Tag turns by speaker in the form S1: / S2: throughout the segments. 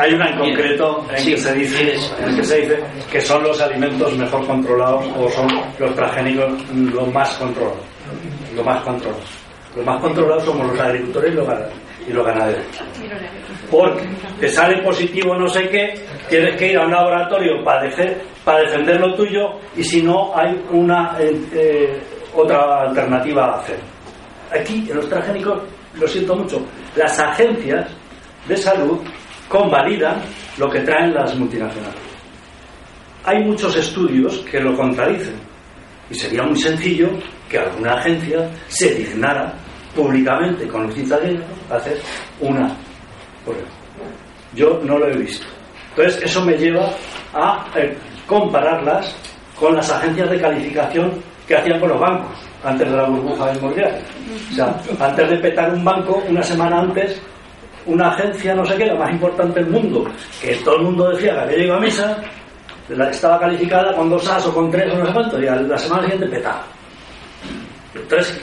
S1: Hay una en concreto en, que se dice, en que se dice que son los alimentos mejor controlados o son los transgénicos los más controlados. Lo más controlados. Los más controlados somos los agricultores y los, y los ganaderos. Porque te sale positivo no sé qué, tienes que ir a un laboratorio para, para defender lo tuyo y si no hay una eh, eh, otra alternativa a hacer. Aquí en los transgénicos, lo siento mucho, las agencias de salud convalidan lo que traen las multinacionales. Hay muchos estudios que lo contradicen y sería muy sencillo que alguna agencia se dignara públicamente con los italianos a hacer una prueba. Yo no lo he visto. Entonces eso me lleva a eh, compararlas con las agencias de calificación que hacían con los bancos antes de la burbuja inmobiliaria. O sea, antes de petar un banco, una semana antes, una agencia, no sé qué, la más importante del mundo, que todo el mundo decía que había ido a misa, estaba calificada con dos as o con tres o no sé cuánto, y a la semana siguiente petaba. Entonces,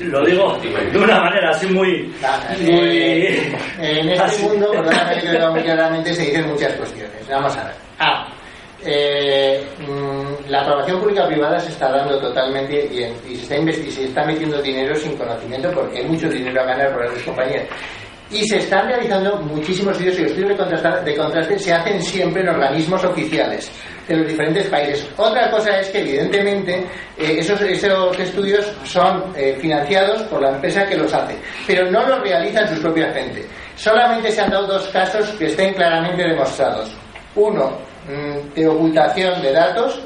S1: lo digo de una manera así muy. muy
S2: eh, en este mundo, claramente, se dicen muchas cuestiones. Vamos a ver. Ah, eh, mm, la aprobación pública-privada se está dando totalmente y, se, está y se está metiendo dinero sin conocimiento porque hay mucho dinero a ganar por las compañías. Y se están realizando muchísimos estudios y los estudios de, de contraste se hacen siempre en organismos oficiales de los diferentes países. Otra cosa es que evidentemente eh, esos, estudios son eh, financiados por la empresa que los hace, pero no los realizan su propia gente. Solamente se han dado dos casos que estén claramente demostrados. Uno, Mm, de ocultación de datos,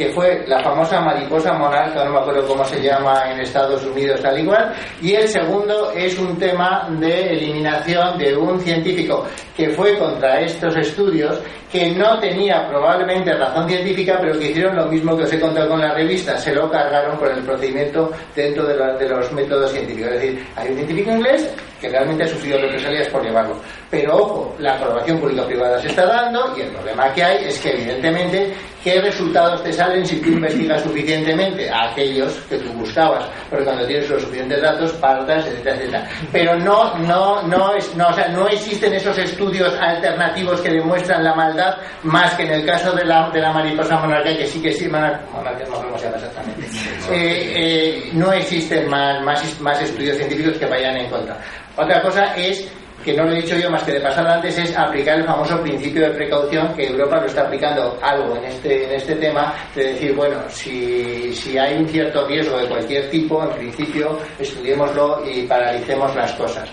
S2: que fue la famosa mariposa monarca, no me acuerdo cómo se llama en Estados Unidos al igual, y el segundo es un tema de eliminación de un científico que fue contra estos estudios, que no tenía probablemente razón científica, pero que hicieron lo mismo que os he contado con la revista, se lo cargaron por el procedimiento dentro de, de los métodos científicos. Es decir, hay un científico inglés que realmente ha sufrido represalias por llevarlo. Pero ojo, la colaboración público-privada se está dando y el problema que hay es que evidentemente qué resultados te salen si tú investigas suficientemente a aquellos que tú buscabas, porque cuando tienes los suficientes datos partas, etcétera, etcétera. Pero no, no, no, es, no, o sea, no existen esos estudios alternativos que demuestran la maldad más que en el caso de la, de la mariposa monarca que sí que sí, monarca, no cómo se exactamente. Eh, eh, no existen más, más, más estudios científicos que vayan en contra. Otra cosa es que no lo he dicho yo más que de pasada antes, es aplicar el famoso principio de precaución, que Europa lo está aplicando algo en este, en este tema, de decir, bueno, si, si hay un cierto riesgo de cualquier tipo, en principio estudiémoslo y paralicemos las cosas.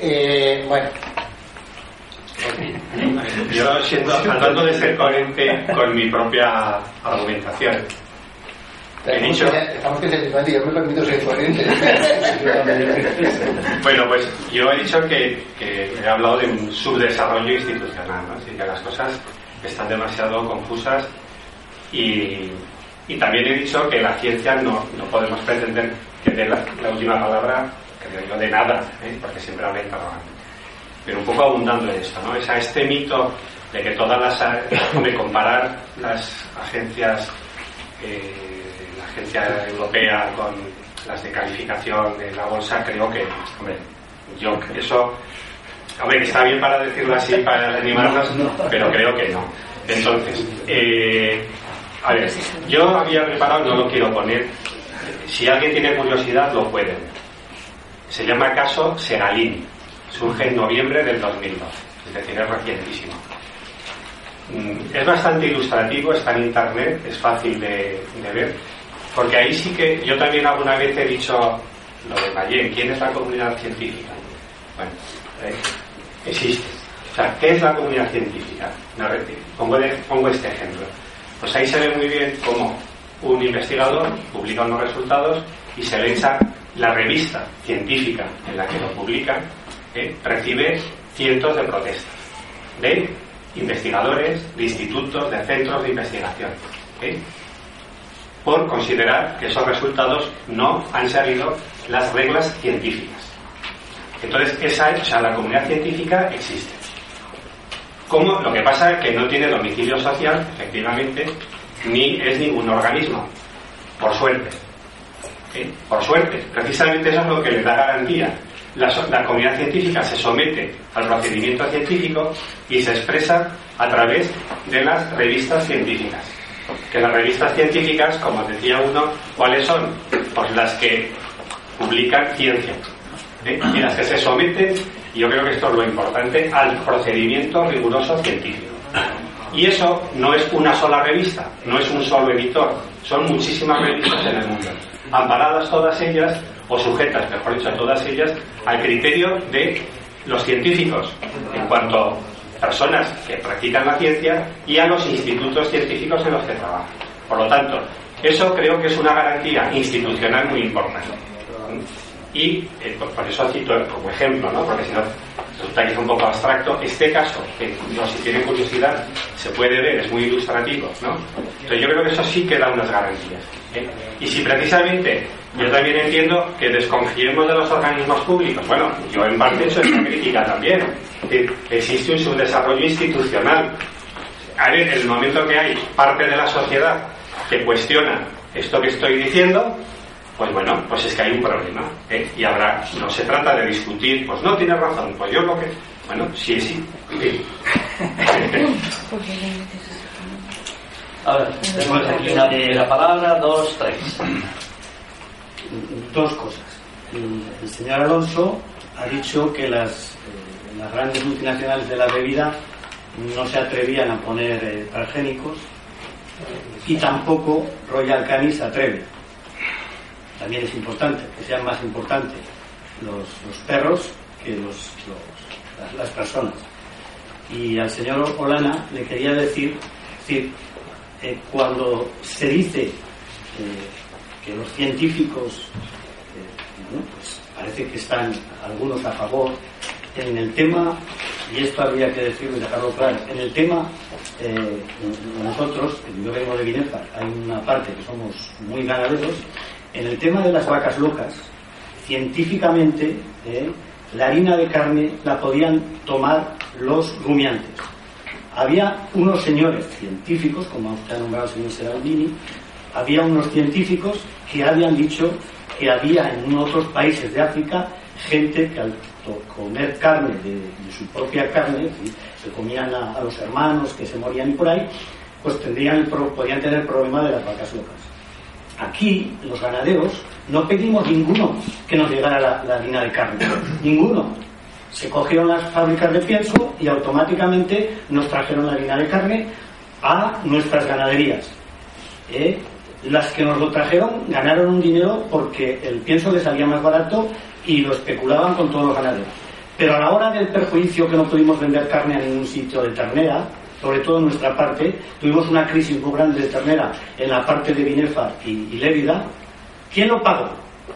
S2: Eh, bueno.
S3: Yo siento, tratando de ser coherente con mi propia argumentación
S2: He dicho... Estamos que yo me permito ser coherente.
S3: bueno, pues yo he dicho que, he hablado de un subdesarrollo institucional, ¿no? así que las cosas están demasiado confusas y, y también he dicho que la ciencia no, no podemos pretender que dé la, última palabra, creo yo, de nada, ¿eh? porque siempre habla interrogante. Pero un poco abundando en esto, ¿no? Es a este mito de que todas las... de comparar las agencias... Eh, agencia europea con las de calificación de la bolsa, creo que, hombre, yo eso, hombre, que está bien para decirlo así, para animarnos, pero creo que no. Entonces, eh, a ver, yo había preparado, no lo quiero poner, si alguien tiene curiosidad lo puede. Se llama caso Seralini, surge en noviembre del 2012, es decir, es recientísimo. Mm, es bastante ilustrativo, está en internet, es fácil de, de ver porque ahí sí que yo también alguna vez he dicho lo de Mayen, ¿quién es la comunidad científica? Bueno, eh, existe. O sea, ¿qué es la comunidad científica? No, pongo, pongo este ejemplo. Pues ahí se ve muy bien cómo un investigador publica unos resultados y se le echa la revista científica en la que lo publica, eh, recibe cientos de protestas de investigadores, de institutos, de centros de investigación. ¿eh? Por considerar que esos resultados no han seguido las reglas científicas. Entonces, esa, o sea, la comunidad científica existe. ¿Cómo? Lo que pasa es que no tiene domicilio social, efectivamente, ni es ningún organismo, por suerte. ¿Eh? Por suerte, precisamente eso es lo que le da garantía la, comunidad científica se somete al procedimiento científico y se expresa a través de las revistas científicas. Que las revistas científicas, como decía uno, ¿cuáles son? Pues las que publican ciencia. ¿eh? Y las que se someten, yo creo que esto es lo importante, al procedimiento riguroso científico. Y eso no es una sola revista, no es un solo editor, son muchísimas revistas en el mundo, amparadas todas ellas, o sujetas, mejor dicho, todas ellas, al criterio de los científicos, en cuanto personas que practican la ciencia y a los institutos científicos en los que trabajan. Por lo tanto, eso creo que es una garantía institucional muy importante. Y eh, por eso cito como ejemplo, ¿no? porque si no resulta que es un poco abstracto. Este caso, que no, si tienen curiosidad, se puede ver, es muy ilustrativo. ¿no? Entonces yo creo que eso sí que da unas garantías. ¿eh? Y si precisamente yo también entiendo que desconfiemos de los organismos públicos, bueno, yo en parte he hecho esta crítica también. Existe un subdesarrollo institucional. A ver, en el momento que hay parte de la sociedad que cuestiona esto que estoy diciendo, pues bueno, pues es que hay un problema. ¿eh? Y habrá, no se trata de discutir, pues no tiene razón, pues yo lo que. Bueno, sí, sí.
S4: A ver, tenemos aquí una de la palabra, dos, tres.
S5: Dos cosas. El señor Alonso ha dicho que las, eh, las grandes multinacionales de la bebida no se atrevían a poner eh, transgénicos y tampoco Royal Canin se atreve también es importante, que sean más importantes los, perros que los, las, personas. Y al señor Olana le quería decir, decir eh, cuando se dice eh, que los científicos, eh, pues parece que están algunos a favor, en el tema, y esto habría que decirlo y dejarlo claro, en el tema, nosotros, yo vengo de Binefa, hay una parte que somos muy ganaderos, en el tema de las vacas locas, científicamente, eh, la harina de carne la podían tomar los rumiantes. Había unos señores científicos, como usted ha nombrado el señor Seraldini, había unos científicos que habían dicho que había en otros países de África gente que al comer carne de, su propia carne, se comían a, los hermanos que se morían y por ahí, pues tendrían, podían tener el problema de las vacas locas. Aquí, los ganaderos, no pedimos ninguno que nos llegara la, harina de carne. Ninguno. Se cogieron las fábricas de pienso y automáticamente nos trajeron la harina de carne a nuestras ganaderías. ¿Eh? Las que nos lo trajeron ganaron un dinero porque el pienso les salía más barato y lo especulaban con todos los ganaderos. Pero a la hora del perjuicio que no pudimos vender carne a ningún sitio de ternera, sobre todo en nuestra parte, tuvimos una crisis muy grande de ternera en la parte de Binefa y, y. ¿Quién lo pagó?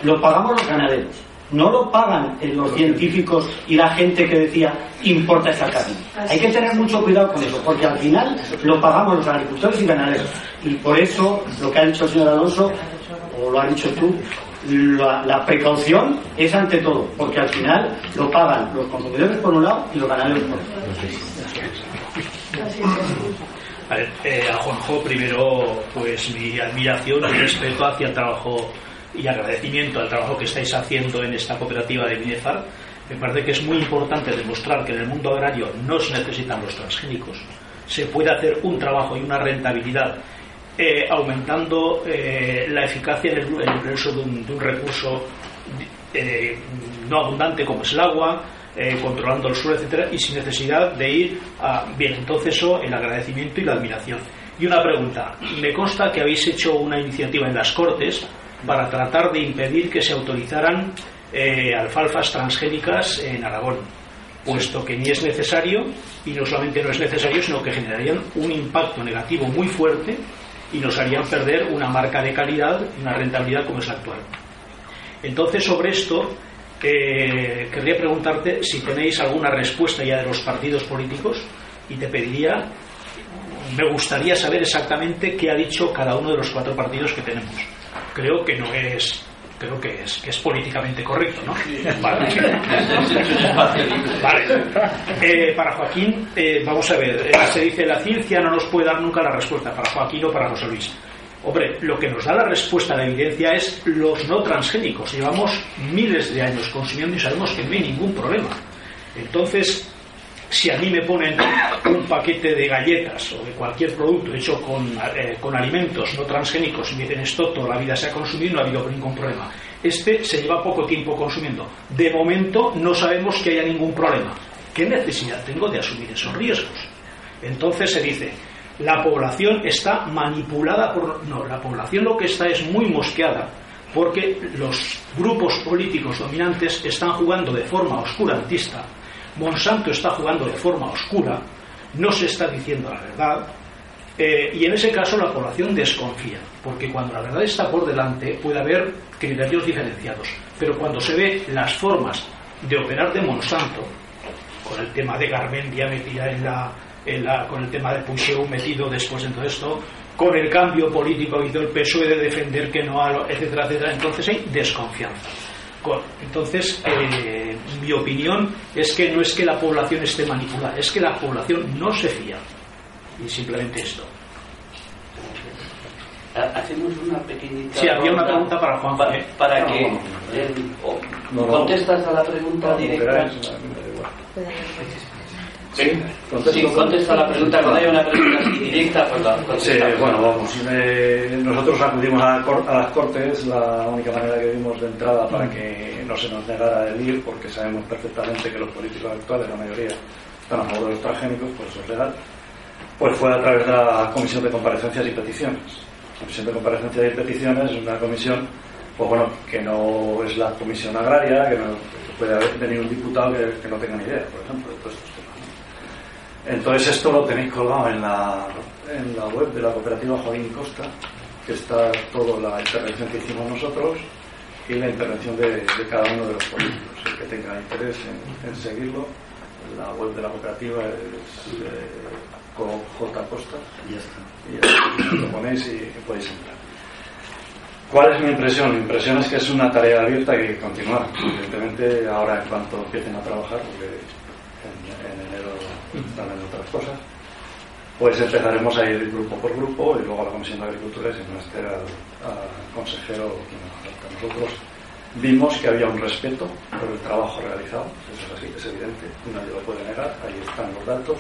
S5: Lo pagamos los ganaderos. No lo pagan los científicos y la gente que decía importa esa carne. Hay que tener mucho cuidado con eso, porque al final lo pagamos los agricultores y ganaderos. Y por eso lo que ha dicho el señor Alonso, o lo ha dicho tú, la, la, precaución es ante todo, porque al final lo pagan los consumidores por un lado y los ganaderos por otro.
S6: A, ver, eh, a Juanjo, primero, pues mi admiración y respeto hacia el trabajo y agradecimiento al trabajo que estáis haciendo en esta cooperativa de Minefar. Me parece que es muy importante demostrar que en el mundo agrario no se necesitan los transgénicos. Se puede hacer un trabajo y una rentabilidad eh, aumentando eh, la eficacia en el, uso de un, recurso no abundante como es el agua, eh, controlando el suelo, etcétera, y sin necesidad de ir a. Bien, entonces eso, el agradecimiento y la admiración. Y una pregunta: me consta que habéis hecho una iniciativa en las Cortes para tratar de impedir que se autorizaran eh, alfalfas transgénicas en Aragón, puesto que ni es necesario, y no solamente no es necesario, sino que generarían un impacto negativo muy fuerte y nos harían perder una marca de calidad una rentabilidad como es la actual. Entonces, sobre esto, eh, querría preguntarte si tenéis alguna respuesta ya de los partidos políticos y te pediría, me gustaría saber exactamente qué ha dicho cada uno de los cuatro partidos que tenemos. Creo que no es creo que es, que es políticamente correcto, ¿no? Vale. Eh, para Joaquín, eh, vamos a ver, se dice la ciencia no nos puede dar nunca la respuesta, para Joaquín o para José Luis. Hombre, lo que nos da la respuesta a la evidencia es los no transgénicos. Llevamos miles de años consumiendo y sabemos que no hay ningún problema. Entonces, si a mí me ponen un paquete de galletas o de cualquier producto hecho con, eh, con alimentos no transgénicos y me dicen esto toda la vida se ha consumido no ha habido ningún problema. Este se lleva poco tiempo consumiendo. De momento no sabemos que haya ningún problema. ¿Qué necesidad tengo de asumir esos riesgos? Entonces se dice, la población está manipulada por... No, la población lo que está es muy mosqueada porque los grupos políticos dominantes están jugando de forma oscurantista. Monsanto está jugando de forma oscura, no se está diciendo la verdad, eh, y en ese caso la población desconfía, porque cuando la verdad está por delante puede haber criterios diferenciados, pero cuando se ve las formas de operar de Monsanto, con el tema de Garmendia metida en la, con el tema de Puigdemont metido después en todo esto, con el cambio político y todo el PSOE de defender que no, etcétera, etcétera, entonces hay desconfianza. Entonces, eh, mi opinión es que no es que la población esté manipulada, es que la población no se fía. Y simplemente esto.
S4: Hacemos una pequeñita.
S6: Sí, había una pregunta para Juan.
S4: Para, para que. ¿Contestas a la pregunta directa? Sí, contesta la pregunta. Cuando hay una pregunta así directa, pues la
S1: Sí, bueno, vamos. Eh, nosotros acudimos a, a, las Cortes, la única manera que vimos de entrada para que no se nos negara el ir, porque sabemos perfectamente que los políticos actuales, la mayoría, están a favor de los transgénicos, pues eso es legal, pues fue a través de la Comisión de Comparecencias y Peticiones. La Comisión de Comparecencias y Peticiones es una comisión, pues bueno, que no es la comisión agraria, que no puede haber, venir un diputado que, que no tenga ni idea, por ejemplo, temas. Entonces esto lo tenéis colgado en la, en la web de la cooperativa Joaquín Costa, que está toda la intervención que hicimos nosotros y la intervención de, de cada uno de los políticos. El que tenga interés en, en seguirlo, la web de la cooperativa es eh, J Costa y ya está. Y ya lo ponéis y, y podéis entrar. ¿Cuál es mi impresión? Mi impresión es que es una tarea abierta que hay que continuar. Evidentemente, ahora en cuanto empiecen a trabajar, porque en otras cosas, pues empezaremos a ir grupo por grupo y luego a la Comisión de Agricultura y sin menester al, consejero falta. Nosotros vimos que había un respeto por el trabajo realizado, eso es así, es evidente, nadie lo puede negar, ahí están los datos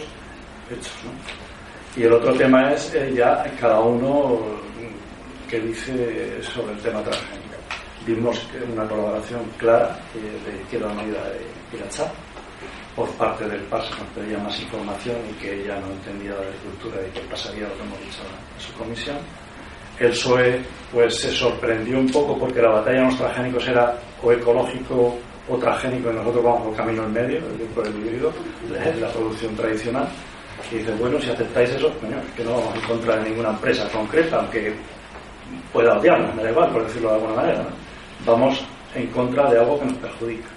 S1: hechos. ¿no? Y el otro tema es eh, ya cada uno que dice sobre el tema transgénico. Vimos que una colaboración clara eh, de Izquierda Unida de Irachá por parte del PAS nos pedía más información y que ella no entendía la agricultura y que pasaría lo que hemos dicho en su comisión. El PSOE pues se sorprendió un poco porque la batalla de los transgénicos era o ecológico o transgénico y nosotros vamos por camino en medio, por el híbrido, la producción tradicional. Y dice, bueno, si aceptáis eso, coño, es que no vamos en contra de ninguna empresa concreta, aunque pueda odiarnos, me da igual, por decirlo de alguna manera. Vamos en contra de algo que nos perjudica.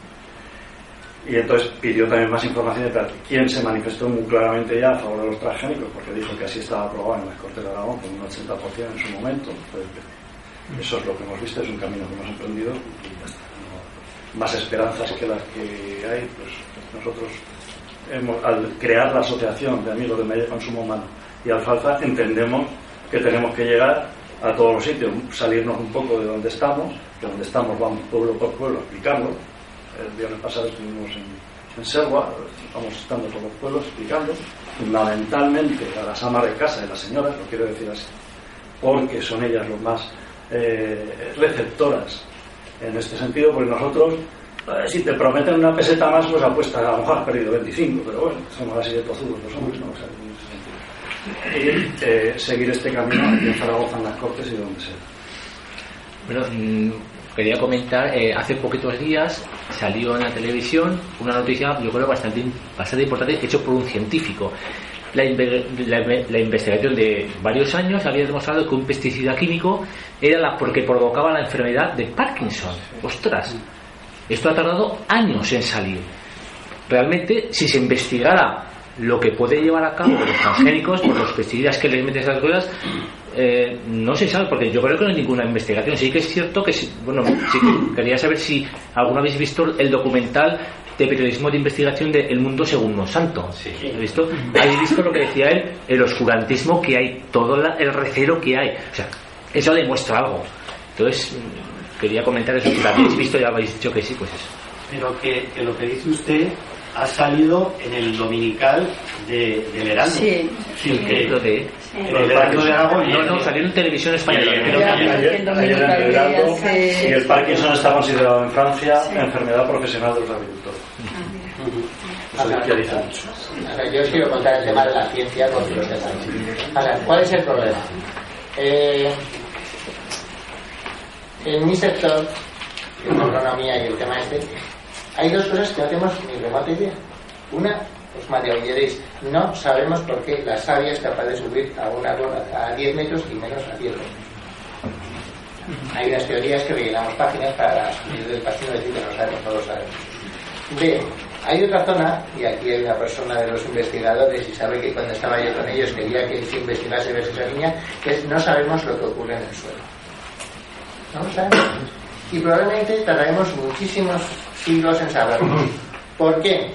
S1: Y entonces pidió también más información de quién se manifestó muy claramente ya a favor de los transgénicos, porque dijo que así estaba aprobado en las Cortes de Aragón con un 80% en su momento. Eso es lo que hemos visto, es un camino que hemos emprendido y más esperanzas que las que hay, pues nosotros hemos, al crear la asociación de amigos de medio consumo humano y alfalfa entendemos que tenemos que llegar a todos los sitios, salirnos un poco de donde estamos, de donde estamos vamos pueblo por pueblo a explicarlo. El viernes pasado estuvimos en, en Serwa, vamos estando por los pueblos explicando, fundamentalmente a las amas de casa y las señoras, lo quiero decir así, porque son ellas los más eh, receptoras en este sentido, porque nosotros, eh, si te prometen una peseta más, pues apuestas, a lo mejor has perdido 25, pero bueno, somos así de tozudos los hombres, ¿no? O sea, y eh, seguir este camino aquí en Zaragoza, en las Cortes y donde sea.
S7: Bueno, mmm, quería comentar, eh, hace poquitos días salió en la televisión una noticia, yo creo, bastante, bastante importante, hecho por un científico. La, la, investigación de varios años había demostrado que un pesticida químico era la porque provocaba la enfermedad de Parkinson. ¡Ostras! Esto ha tardado años en salir. Realmente, si se investigara lo que puede llevar a cabo los transgénicos por los pesticidas que les meten esas cosas eh, no se sabe porque yo creo que no hay ninguna investigación sí que es cierto que bueno sí que quería saber si alguna habéis visto el documental de periodismo de investigación de El Mundo según Monsanto
S3: sí.
S7: ¿Habéis visto? habéis visto lo que decía él el oscurantismo que hay todo la, el recelo que hay o sea eso demuestra algo. Entonces, quería comentar eso, que también habéis visto y habéis dicho que sí, pues eso.
S5: Pero que, que lo que dice usted ha salido en el dominical de, del Heraldo.
S8: Sí,
S5: Sí, que-
S7: Lo de-
S5: en el Heraldo de Aragón.
S7: No, no, salió en televisión española.
S1: Ayer,
S7: que-
S1: ayer- ayer en el Heraldo,
S8: Sí.
S1: y el Parkinson está considerado en Francia
S8: Sí.
S1: enfermedad profesional de los agricultores.
S2: O sea, yo os quiero contar el tema de la ciencia con los sea, ¿cuál es el problema? Eh, en mi sector, que la agronomía y el tema este, hay dos cosas que no tenemos ni remota idea. Una, os María oyeréis, no sabemos por qué la savia es capaz de subir a un árbol a 10 metros y menos a 10 metros. Hay unas teorías que rellenamos páginas para subir del pasino y decir que no sabemos, no lo sabemos. B. Hay otra zona, y aquí hay una persona de los investigadores y sabe que cuando estaba yo con ellos quería que se investigase ver esa línea, que es no sabemos lo que ocurre en el suelo. No lo sabemos. Y probablemente tardaremos muchísimos siglos en saberlo. ¿Por qué?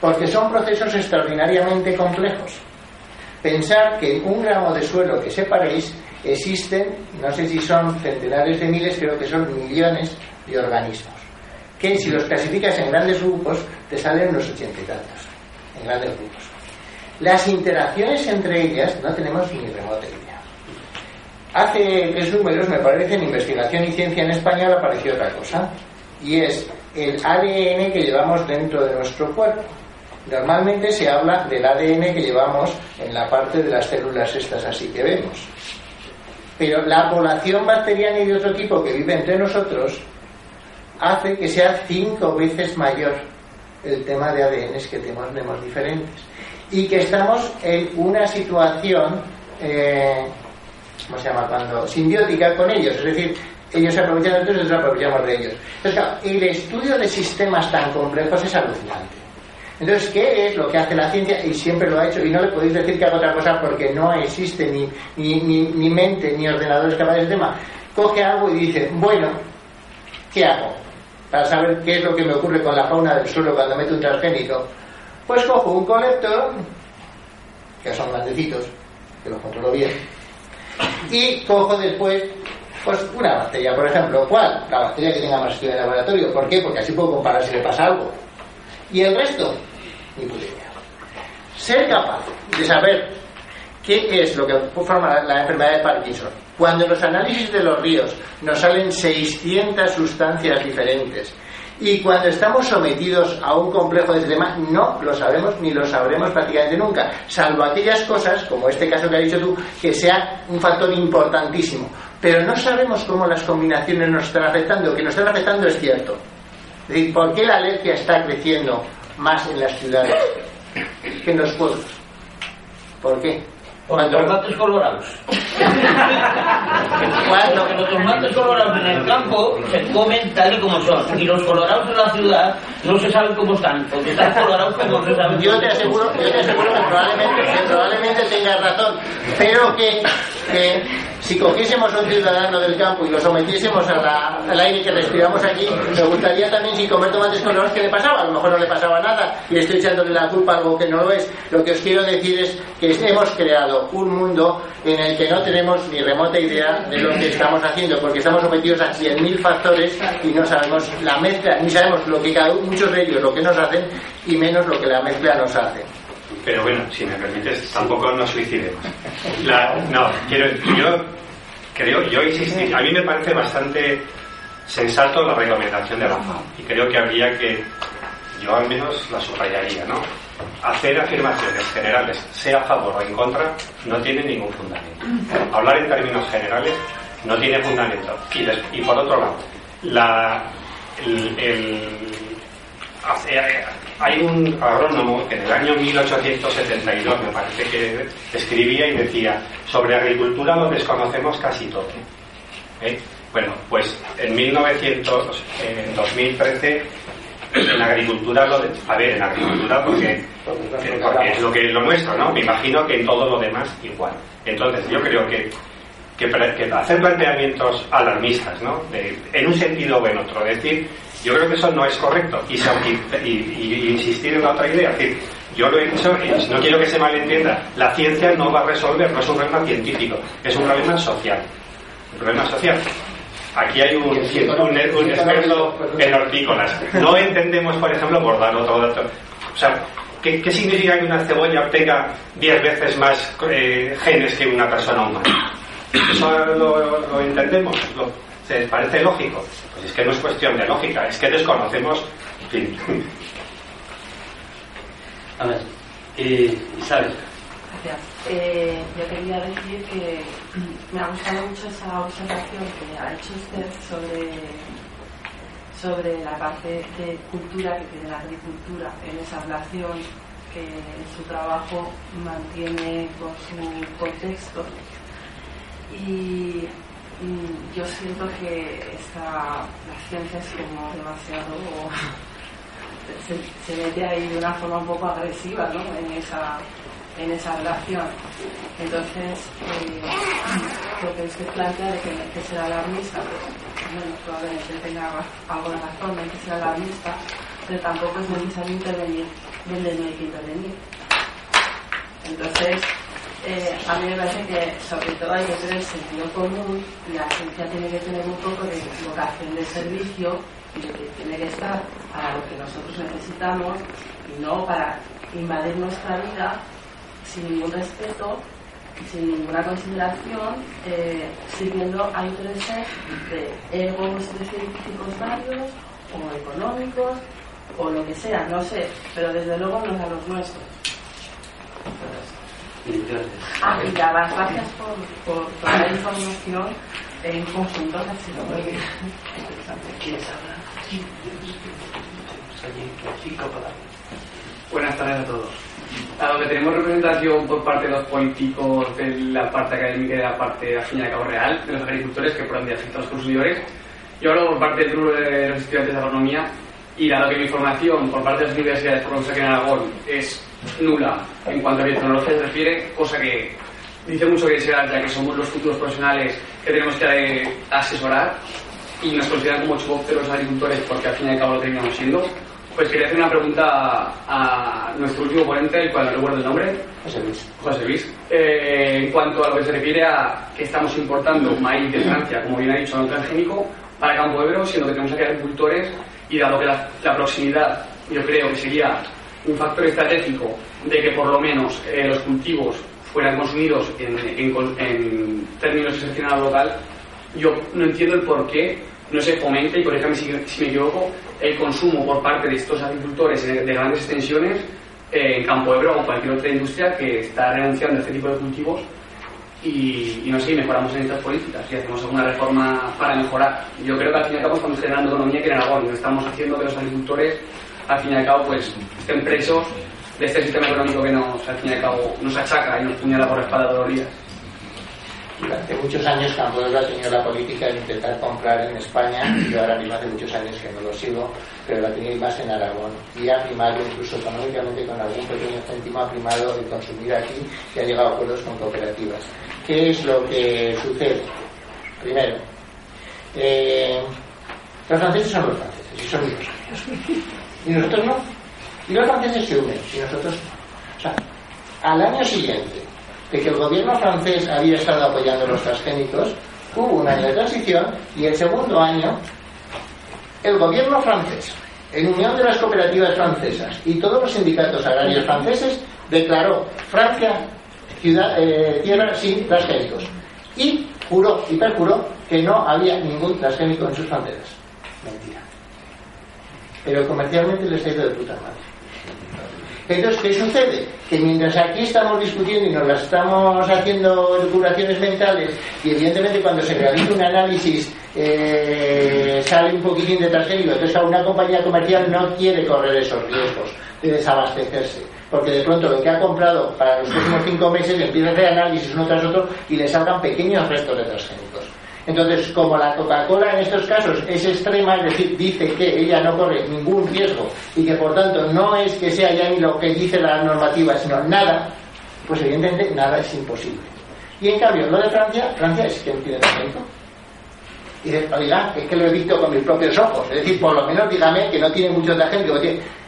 S2: Porque son procesos extraordinariamente complejos. Pensar que un gramo de suelo que separéis existen, no sé si son centenares de miles, creo que son millones de organismos que si los clasificas en grandes grupos te salen unos ochenta y tantos, en grandes grupos. Las interacciones entre ellas no tenemos ni remota idea. Hace tres números, me parece, en Investigación y Ciencia en Español apareció otra cosa, y es el ADN que llevamos dentro de nuestro cuerpo. Normalmente se habla del ADN que llevamos en la parte de las células estas así que vemos. Pero la población bacteriana y de otro tipo que vive entre nosotros hace que sea cinco veces mayor el tema de ADNs que tenemos, diferentes. Y que estamos en una situación, eh, ¿cómo se llama? Cuando simbiótica con ellos, es decir, ellos se aprovechan de nosotros nosotros aprovechamos de ellos. Entonces, claro, el estudio de sistemas tan complejos es alucinante. Entonces, ¿qué es lo que hace la ciencia? Y siempre lo ha hecho, y no le podéis decir que haga otra cosa porque no existe ni, ni, ni, ni mente ni ordenadores capaces de tema. Coge algo y dice, bueno, ¿qué hago? Para saber qué es lo que me ocurre con la fauna del suelo cuando meto un transgénico. Pues cojo un colector, que son grandecitos, que los controlo bien, y cojo después pues una bacteria, por ejemplo. ¿Cuál? La bacteria que tenga más estudio en el laboratorio. ¿Por qué? Porque así puedo comparar si le pasa algo. Y el resto, ni puta idea. Ser capaz de saber qué es lo que forma la, enfermedad de Parkinson. Cuando en los análisis de los ríos nos salen 600 sustancias diferentes y cuando estamos sometidos a un complejo de este tema no lo sabemos ni lo sabremos prácticamente nunca, salvo aquellas cosas, como este caso que has dicho tú, que sea un factor importantísimo. Pero no sabemos cómo las combinaciones nos están afectando. Que nos están afectando es cierto. Es decir, ¿por qué la alergia está creciendo más en las ciudades que en los pueblos? ¿Por qué?
S9: Por los tomates colorados. Porque los tomates colorados en el campo se comen tal y como son. Y los colorados en la ciudad no se sabe cómo están. Porque están colorados como se sabe.
S2: Yo te aseguro, yo te aseguro que probablemente, que probablemente tengas razón, pero que, que si cogiésemos a un ciudadano del campo y lo sometiésemos a la- al aire que respiramos aquí, me gustaría también sin comer tomates colorados qué le pasaba. A lo mejor no le pasaba nada y estoy echándole la culpa a algo que no lo es. Lo que os quiero decir es que hemos creado un mundo en el que no tenemos ni remota idea de lo que estamos haciendo, porque estamos sometidos a 100.000 factores y no sabemos la mezcla, ni sabemos lo que cada muchos de ellos lo que nos hacen y menos lo que la mezcla nos hace.
S3: Pero bueno, si me permites, tampoco nos suicidemos. No, quiero, yo creo, yo insistí, a mí me parece bastante sensato la recomendación de la FAO y creo que habría que, yo al menos la subrayaría, ¿no? Hacer afirmaciones generales, sea a favor o en contra, no tiene ningún fundamento. Hablar en términos generales no tiene fundamento. Y, por otro lado, la, el- hay un agrónomo que en el año 1872 me parece que escribía y decía sobre agricultura lo desconocemos casi todo ¿Eh? bueno pues en 1900 en 2013 en agricultura lo de, a ver en agricultura porque, es lo que lo nuestro no me imagino que en todo lo demás igual entonces yo creo que que, que hacer planteamientos alarmistas, ¿no? En un sentido o en otro. Decir, yo creo que eso no es correcto y, insistir en la otra idea. Decir, yo lo he dicho no quiero que se malentienda. La ciencia no va a resolver, no es un problema científico, es un problema social. el problema social. Aquí hay un, un, un experto en hortícolas. No entendemos, por ejemplo, por dar otro dato. O sea, ¿qué, qué significa que una cebolla tenga 10 veces más eh, genes que una persona humana? ¿Eso lo, lo entendemos? ¿Lo, ¿Se parece lógico? Pues es que no es cuestión de lógica, es que desconocemos. En fin.
S4: A ver, eh, Isabel.
S8: Gracias. Eh, yo quería decir que me ha gustado mucho esa observación que ha hecho usted sobre, sobre la parte de cultura que tiene la agricultura en esa relación que en su trabajo mantiene con su contexto. Y mm, yo siento que esta, la ciencia es como demasiado se, se mete ahí de una forma un poco agresiva ¿no? en, esa, en esa relación. Entonces, eh, lo que usted plantea de que que ser alarmista, pues bueno, probablemente tenga alguna razón, hay que ser alarmista, pero tampoco es necesario intervenir donde no hay que intervenir. Entonces, eh, a mí me parece que sobre todo hay que tener sentido común la ciencia tiene que tener un poco de vocación de servicio y de que tiene que estar para lo que nosotros necesitamos y no para invadir nuestra vida sin ningún respeto sin ninguna consideración, eh, sirviendo a intereses de egos científicos varios o económicos o lo que sea, no sé, pero desde luego no a los nuestros. Ah, y las gracias por, por toda la información en conjunto, ha sido muy.
S4: ¿Quieres hablar?
S10: Buenas tardes a todos. Tenemos representación por parte de los políticos de la parte académica y de la parte, al fin y al cabo, real, de los agricultores, que por ende afecta a los consumidores. Yo hablo por parte de los estudiantes de agronomía y dado que mi formación por parte de las universidades, por lo que en Aragón, es nula en cuanto a biotecnología se refiere, cosa que dice mucho que desear, ya que somos los futuros profesionales que tenemos que asesorar y nos consideran como chupópteros agricultores porque al fin y al cabo lo terminamos siendo. Pues quería hacer una pregunta a nuestro último ponente, el cual no recuerdo el nombre.
S2: José Luis.
S10: José Luis. Eh, en cuanto a lo que se refiere a que estamos importando maíz de Francia, como bien ha dicho, no transgénico, para Campo Ebro, siendo que tenemos aquí agricultores y dado que la, la proximidad, yo creo que sería un factor estratégico de que por lo menos eh, los cultivos fueran consumidos en, en, en términos de seleccionado local, yo no entiendo el por qué no se fomenta, y corríjame si, si me equivoco, el consumo por parte de estos agricultores de, de grandes extensiones eh, en Campo Ebro o cualquier otra industria que está renunciando a este tipo de cultivos y, no sé, mejoramos en estas políticas y hacemos alguna reforma para mejorar. Yo creo que al fin y al cabo estamos generando economía que en Aragón, estamos haciendo que los agricultores al fin y al cabo pues estén presos de este sistema económico que nos, al fin y al cabo, nos achaca y nos puñala por la espalda doloridas.
S2: Durante muchos años Campo Ebro ha tenido la política de intentar comprar en España, yo ahora mismo hace muchos años que no lo sigo, pero la tenía más en Aragón y ha primado incluso económicamente con algún pequeño céntimo ha primado de consumir aquí y ha llegado a acuerdos con cooperativas. ¿Qué es lo que sucede? Primero, eh, los franceses son los franceses y son unos y nosotros no. Y los franceses se unen y nosotros no. O sea, al año siguiente de que el gobierno francés había estado apoyando los transgénicos, hubo un año de transición y el segundo año el gobierno francés, en unión de las cooperativas francesas y todos los sindicatos agrarios franceses, declaró Francia ciudad, eh, tierra sin transgénicos y juró y perjuró que no había ningún transgénico en sus fronteras. Mentira. Pero comercialmente les ha ido de puta madre. Entonces, ¿qué sucede? Que mientras aquí estamos discutiendo y nos las estamos haciendo curaciones mentales, y evidentemente cuando se realiza un análisis eh, sale un poquitín de transgénico, entonces una compañía comercial no quiere correr esos riesgos de desabastecerse. Porque de pronto lo que ha comprado para los próximos cinco meses empieza a hacer análisis uno tras otro y le salgan pequeños restos de transgénicos. Entonces, como la Coca-Cola en estos casos es extrema, es decir, dice que ella no corre ningún riesgo y que por tanto no es que sea ya ni lo que dice la normativa, sino nada, pues evidentemente nada es imposible. Y en cambio, lo de Francia, Francia es quien tiene talento. Y dice, oiga, es que lo he visto con mis propios ojos. Es decir, por lo menos dígame que no tiene mucho transgénico.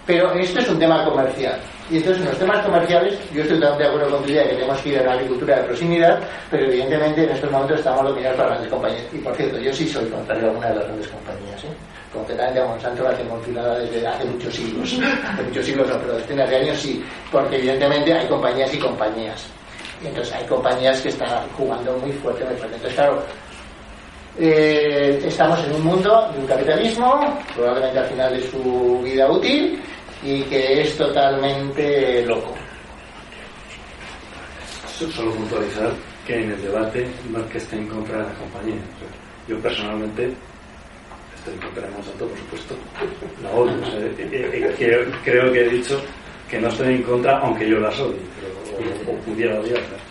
S2: Pero esto es un tema comercial. Y entonces en los temas comerciales, yo estoy totalmente de acuerdo con tu idea de que tenemos que ir a la agricultura de proximidad, pero evidentemente en estos momentos estamos dominados por grandes compañías. Y por cierto, yo sí soy contrario a alguna de las grandes compañías. ¿eh? Concretamente a Monsanto la tengo desde hace muchos siglos. hace muchos siglos no, pero decenas de años sí. Porque evidentemente hay compañías y compañías. Y entonces hay compañías que están jugando muy fuerte, muy fuerte. Entonces, claro, eh, estamos en un mundo de un capitalismo, probablemente al final de su vida útil, y que es totalmente loco.
S1: Solo puntualizar que en el debate no es que esté en contra de la compañía. yo personalmente estoy en contra de Monsanto, por supuesto. La odio. creo que he dicho que no estoy en contra, aunque yo la soy, o, pudiera odiarla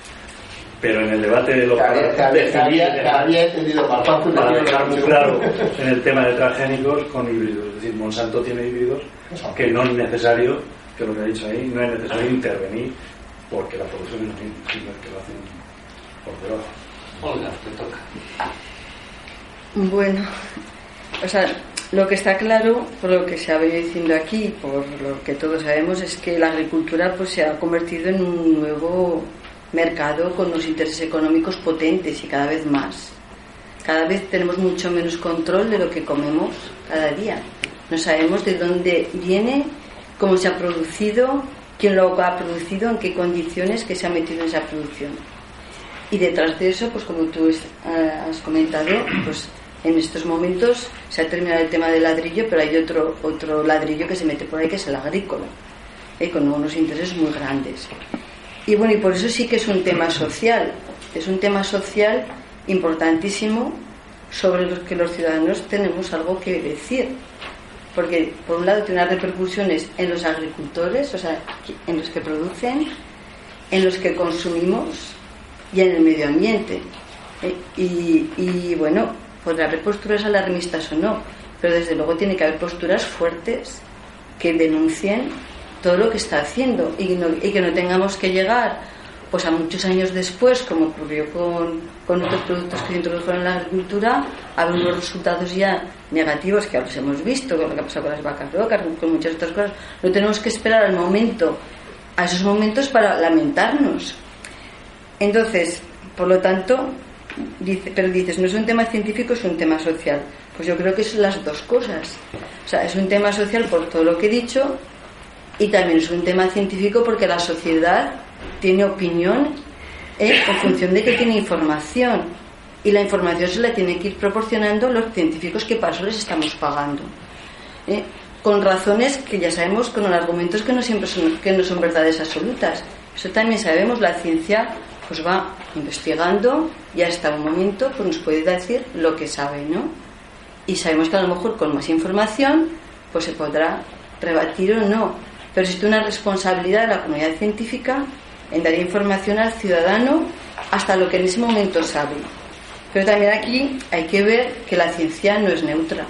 S1: pero en el debate de los
S2: había, entendido
S1: para dejar muy claro en el tema de transgénicos con híbridos. Es decir Monsanto tiene híbridos que no es necesario que lo que ha dicho ahí no es necesario intervenir porque la producción es la misma que lo hacen por debajo.
S4: Olga te toca.
S11: Bueno o sea lo que está claro, por lo que se ha venido diciendo aquí, por lo que todos sabemos, es que la agricultura pues, se ha convertido en un nuevo mercado con unos intereses económicos potentes y cada vez más. Cada vez tenemos mucho menos control de lo que comemos cada día. No sabemos de dónde viene, cómo se ha producido, quién lo ha producido, en qué condiciones que se ha metido en esa producción. Y detrás de eso, pues como tú has comentado, pues en estos momentos se ha terminado el tema del ladrillo, pero hay otro, otro ladrillo que se mete por ahí que es el agrícola, ¿eh? con unos intereses muy grandes. Y bueno, y por eso sí que es un tema social, es un tema social importantísimo sobre los que los ciudadanos tenemos algo que decir. Porque por un lado tiene unas repercusiones en los agricultores, o sea, en los que producen, en los que consumimos y en el medio ambiente. Eh, y, y bueno, podrá haber posturas alarmistas o no, pero desde luego tiene que haber posturas fuertes que denuncien todo lo que está haciendo y, que no tengamos que llegar pues a muchos años después, como ocurrió con, con otros productos que se introdujeron en la agricultura, a ver unos resultados ya negativos que ya los hemos visto, con lo que ha pasado con las vacas locas, con muchas otras cosas. No tenemos que esperar al momento, a esos momentos para lamentarnos. Entonces, por lo tanto, dice, pero dices, no es un tema científico, es un tema social. Pues yo creo que son las dos cosas. O sea, es un tema social por todo lo que he dicho, y también es un tema científico porque la sociedad tiene opinión ¿eh? en función de que tiene información y la información se la tiene que ir proporcionando los científicos que para eso les estamos pagando ¿eh? con razones que ya sabemos con argumentos que no siempre son que no son verdades absolutas eso también sabemos la ciencia pues va investigando y hasta un momento pues nos puede decir lo que sabe no y sabemos que a lo mejor con más información pues se podrá rebatir o no pero existe una responsabilidad de la comunidad científica en dar información al ciudadano hasta lo que en ese momento sabe. Pero también aquí hay que ver que la ciencia no es neutra.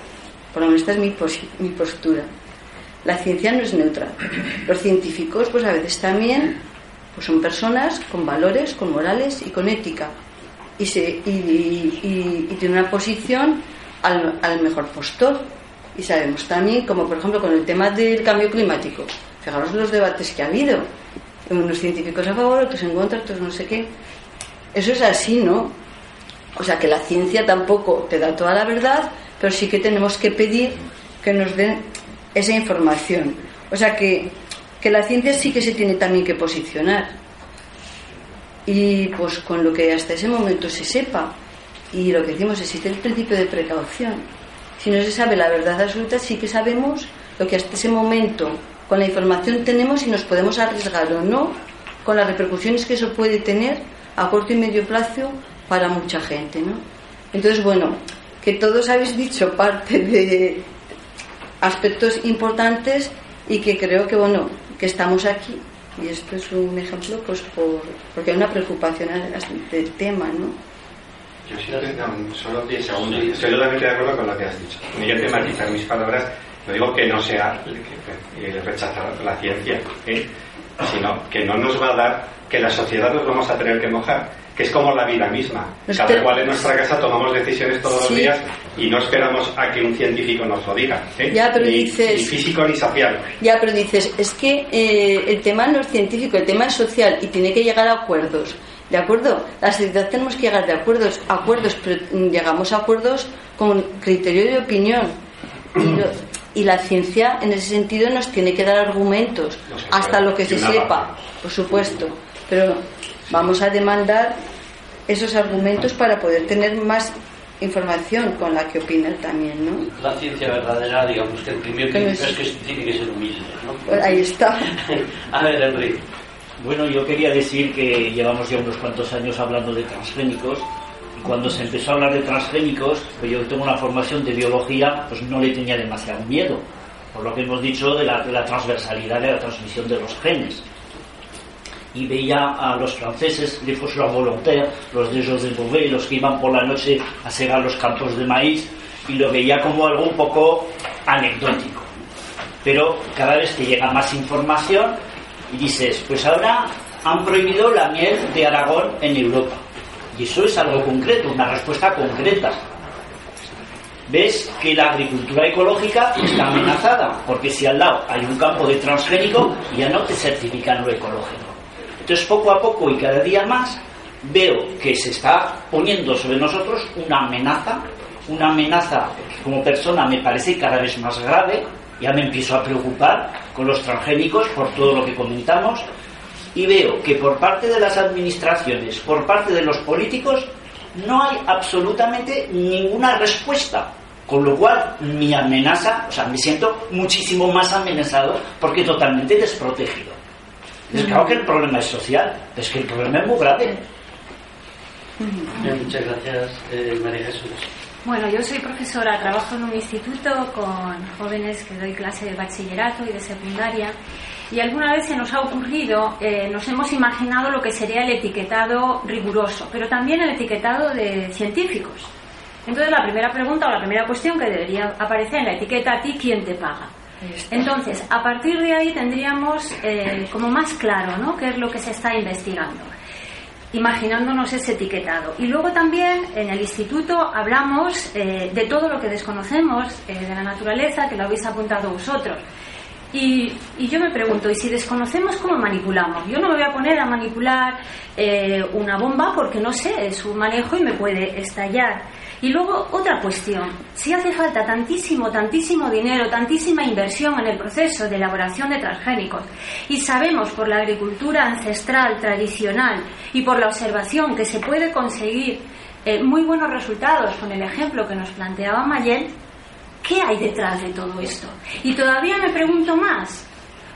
S11: Por lo menos esta es mi, postura. La ciencia no es neutra. Los científicos, pues a veces también pues son personas con valores, con morales y con ética. Y, se, y, tienen una posición al mejor postor. Y sabemos también, como por ejemplo con el tema del cambio climático, Fijaros los debates que ha habido. Unos científicos a favor, otros en contra, otros no sé qué. Eso es así, ¿no? O sea que la ciencia tampoco te da toda la verdad, pero sí que tenemos que pedir que nos den esa información. O sea que, que la ciencia sí que se tiene también que posicionar. Y pues con lo que hasta ese momento se sepa, y lo que decimos existe el principio de precaución. Si no se sabe la verdad absoluta, sí que sabemos lo que hasta ese momento con la información tenemos y nos podemos arriesgar o no con las repercusiones que eso puede tener a corto y medio plazo para mucha gente, ¿no? Entonces, bueno, que todos habéis dicho parte de aspectos importantes y que creo que, bueno, que estamos aquí. Y esto es un ejemplo, pues, por, porque hay una preocupación del tema, ¿no?
S3: Yo sí solo 10 segundos. Estoy totalmente de acuerdo con lo que has dicho. Me voy a tematizar mis palabras no digo que no sea rechazar la ciencia, ¿eh? sino que no nos va a dar que la sociedad nos vamos a tener que mojar, que es como la vida misma.
S11: Pues
S3: Cada cual en nuestra casa tomamos decisiones todos los días y no esperamos a que un científico nos lo diga. ¿eh?
S11: Ya, pero
S3: ni,
S11: dices-
S3: ni físico ni sapial.
S11: Ya, pero dices, es que eh, el tema no es científico, el tema es social y tiene que llegar a acuerdos. ¿De acuerdo? La sociedad tenemos que llegar de acuerdos, acuerdos, pero llegamos a acuerdos con criterio de opinión. Y, la ciencia, en ese sentido, nos tiene que dar argumentos,
S3: No se
S11: hasta lo que se sepa, por supuesto. Pero vamos a demandar esos argumentos para poder tener más información con la que opinar también, ¿no?
S4: La ciencia verdadera, digamos que el primer principio
S11: es-
S4: es que tiene que ser humilde, ¿no?
S11: Pues ahí está.
S4: A ver, Enrique.
S12: Bueno, yo quería decir que llevamos ya unos cuantos años hablando de transgénicos y cuando se empezó a hablar de transgénicos, pues yo tengo una formación de biología, pues no le tenía demasiado miedo, por lo que hemos dicho de la, la transversalidad de la transmisión de los genes. Y veía a los franceses, les Faucheurs volontaires, los de José Bové, los que iban por la noche a segar los campos de maíz, y lo veía como algo un poco anecdótico pero cada vez te llega más información y dices, pues ahora han prohibido la miel de Aragón en Europa. Y eso es algo concreto, una respuesta concreta. Ves que la agricultura ecológica está amenazada, porque si al lado hay un campo de transgénico, ya no te certifican lo ecológico. Entonces, poco a poco y cada día más, veo que se está poniendo sobre nosotros una amenaza, una amenaza que como persona me parece cada vez más grave, ya me empiezo a preocupar con los transgénicos por todo lo que comentamos, y veo que por parte de las administraciones, por parte de los políticos, no hay absolutamente ninguna respuesta. Con lo cual, mi amenaza, o sea, me siento muchísimo más amenazado porque totalmente desprotegido. Es claro que el problema es social, es que el problema es muy grave.
S4: Bien, muchas gracias, eh, María Jesús.
S13: Bueno, yo soy profesora, trabajo en un instituto con jóvenes que doy clase de bachillerato y de secundaria y alguna vez se nos ha ocurrido, eh, nos hemos imaginado lo que sería el etiquetado riguroso, pero también el etiquetado de científicos. Entonces la primera pregunta o la primera cuestión que debería aparecer en la etiqueta a ti, ¿quién te paga? Entonces, a partir de ahí tendríamos eh, como más claro ¿no? qué es lo que se está investigando imaginándonos ese etiquetado. Y luego también en el instituto hablamos eh, de todo lo que desconocemos eh, de la naturaleza, que lo habéis apuntado vosotros. Y, yo me pregunto, ¿y si desconocemos cómo manipulamos? Yo no me voy a poner a manipular eh, una bomba porque no sé su manejo y me puede estallar. Y luego otra cuestión, si hace falta tantísimo, tantísimo dinero, tantísima inversión en el proceso de elaboración de transgénicos y sabemos por la agricultura ancestral, tradicional y por la observación que se puede conseguir eh, muy buenos resultados con el ejemplo que nos planteaba Mayel, ¿qué hay detrás de todo esto? Y todavía me pregunto más,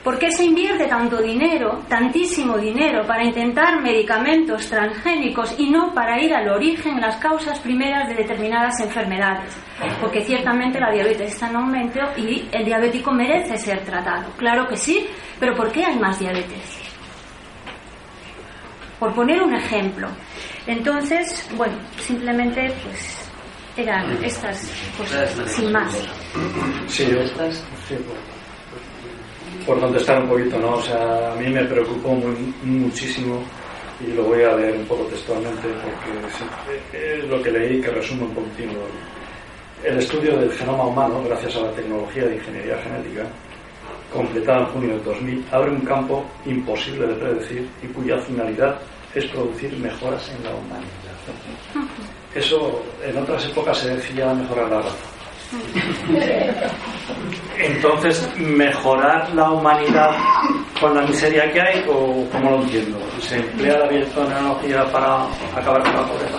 S13: ¿Por qué se invierte tanto dinero, tantísimo dinero, para intentar medicamentos transgénicos y no para ir al origen, las causas primeras de determinadas enfermedades? Porque ciertamente la diabetes está en aumento y el diabético merece ser tratado. Claro que sí, pero ¿por qué hay más diabetes? Por poner un ejemplo. Entonces, bueno, simplemente pues eran estas cosas, sin más.
S1: Sí, yo, sí, por, contestar un poquito, ¿no? O sea, a mí me preocupó muy- muchísimo y lo voy a leer un poco textualmente porque es lo que leí que resume un poquitino. El estudio del genoma humano, gracias a la tecnología de ingeniería genética, completada en junio de 2000, abre un campo imposible de predecir y cuya finalidad es producir mejoras en la humanidad. Eso en otras épocas se decía mejorar la raza. Entonces, ¿mejorar la humanidad con la miseria que hay o cómo lo entiendo? ¿Se emplea la biotecnología para acabar con la pobreza?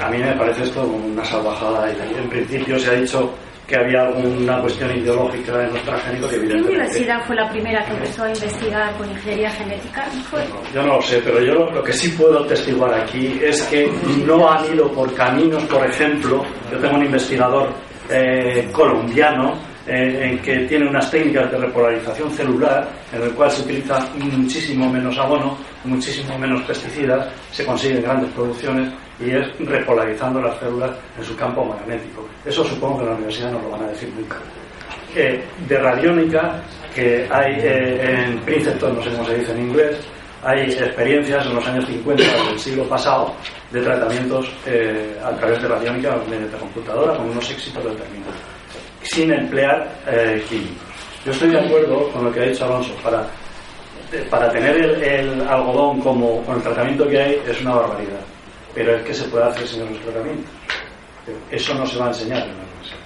S1: A mí me parece esto una salvajada en principio se ha dicho que había alguna cuestión ideológica en los transgénicos
S13: ¿Qué universidad fue la primera que empezó a investigar con ingeniería genética? ¿No fue?
S1: Yo no lo sé, pero yo lo, lo que sí puedo testiguar aquí es que no han ido por caminos, por ejemplo, yo tengo un investigador eh, colombiano eh, en que tiene unas técnicas de repolarización celular en el cual se utiliza muchísimo menos abono, muchísimo menos pesticidas, se consiguen grandes producciones y es repolarizando las células en su campo magnético. Eso supongo que la universidad no lo van a decir nunca. De radiónica, que hay eh, en Princeton, no sé cómo se dice en inglés, hay experiencias en los años 50 del siglo pasado de tratamientos eh, a través de radiónica mediante computadora con unos éxitos determinados, sin emplear eh, químicos. Yo estoy de acuerdo con lo que ha dicho Alonso, para, para tener el, el algodón como con el tratamiento que hay es una barbaridad, pero es que se puede hacer sin los tratamientos. Eso no se va a enseñar en la universidad.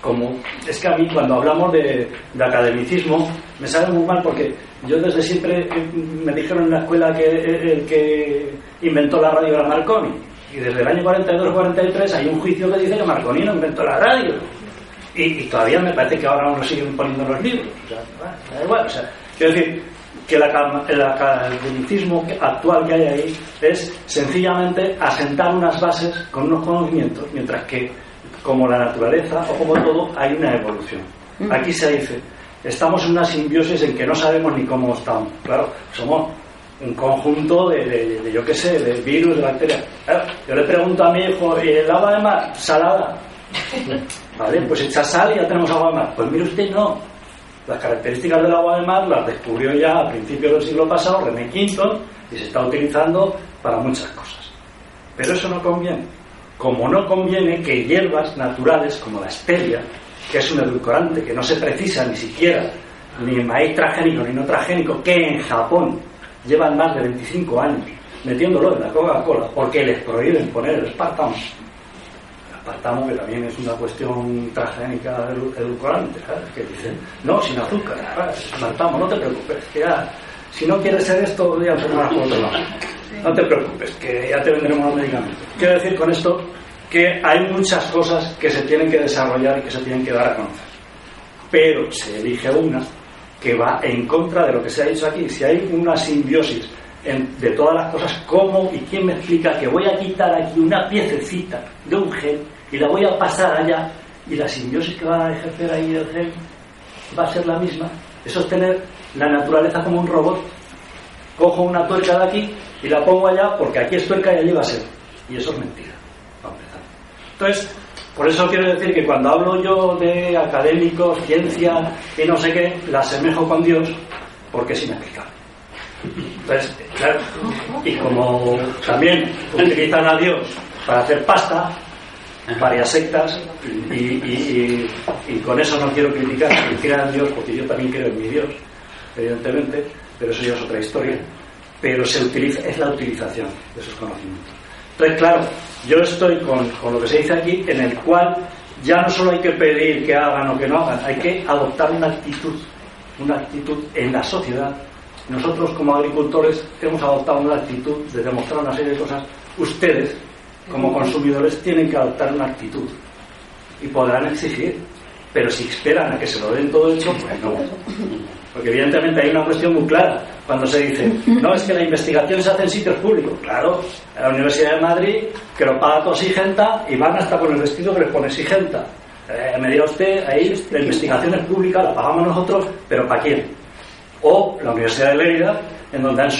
S1: Como, es que a mí cuando hablamos de, de academicismo me sale muy mal porque yo desde siempre me dijeron en la escuela que el que inventó la radio era Marconi y desde el año 42-43 hay un juicio que dice que Marconi no inventó la radio y, y todavía me parece que ahora aún lo siguen poniendo en los libros o sea, da igual, o sea, quiero decir que el aca- el academicismo actual que hay ahí es sencillamente asentar unas bases con unos conocimientos, mientras que, como la naturaleza o como todo, hay una evolución. Aquí se dice, estamos en una simbiosis en que no sabemos ni cómo estamos. Claro, somos un conjunto de, de- de, yo qué sé, de virus, de bacterias. Claro, yo le pregunto a mi hijo, ¿y el agua de mar? Salada. Vale, pues echa sal y ya tenemos agua de mar. Pues mire usted, no. Las características del agua de mar las descubrió ya a principios del siglo pasado René Quinton y se está utilizando para muchas cosas. Pero eso no conviene. Como no conviene que hierbas naturales como la stevia, que es un edulcorante que no se precisa ni siquiera ni en maíz transgénico ni no transgénico, que en Japón llevan más de 25 años metiéndolo en la Coca-Cola porque les prohíben poner el espartamo aspartamo, que también es una cuestión transgénica edu- edulcorante, ¿sabes? que dicen, no, sin azúcar, ¿sabes? no te preocupes, que ya, si no quieres ser esto, ya se por otro lado. No te preocupes, que ya te vendremos los medicamentos. Quiero decir con esto que hay muchas cosas que se tienen que desarrollar y que se tienen que dar a conocer. Pero se elige una que va en contra de lo que se ha dicho aquí. Si hay una simbiosis de todas las cosas, ¿cómo y quién me explica que voy a quitar aquí una piececita de un gen y la voy a pasar allá y la simbiosis que va a ejercer ahí el gen va a ser la misma? Eso es tener la naturaleza como un robot. Cojo una tuerca de aquí y la pongo allá porque aquí es tuerca y allí va a ser. Y eso es mentira. Entonces, por eso quiero decir que cuando hablo yo de académicos, ciencia y no sé qué, la asemejo con Dios porque es inexplicable. Entonces, claro, y como también utilizan a Dios para hacer pasta, varias sectas, y, con eso no quiero criticar ni siquiera a Dios, porque yo también creo en mi Dios, evidentemente, pero eso ya es otra historia. Pero se utiliza, es la utilización de esos conocimientos. Entonces, claro, yo estoy con, con lo que se dice aquí, en el cual ya no solo hay que pedir que hagan o que no hagan, hay que adoptar una actitud, una actitud en la sociedad. Nosotros como agricultores hemos adoptado una actitud de demostrar una serie de cosas. Ustedes, como consumidores, tienen que adoptar una actitud y podrán exigir. Pero si esperan a que se lo den todo hecho, pues no. Porque evidentemente hay una cuestión muy clara cuando se dice, no, es que la investigación se hace en sitios públicos. Claro, la Universidad de Madrid, que lo paga todo Sigenta y van hasta con el vestido que les pone Sigenta. Eh, me dirá usted, ahí la investigación es pública, la pagamos nosotros, pero ¿para quién? O la Universidad de Lérida, en donde han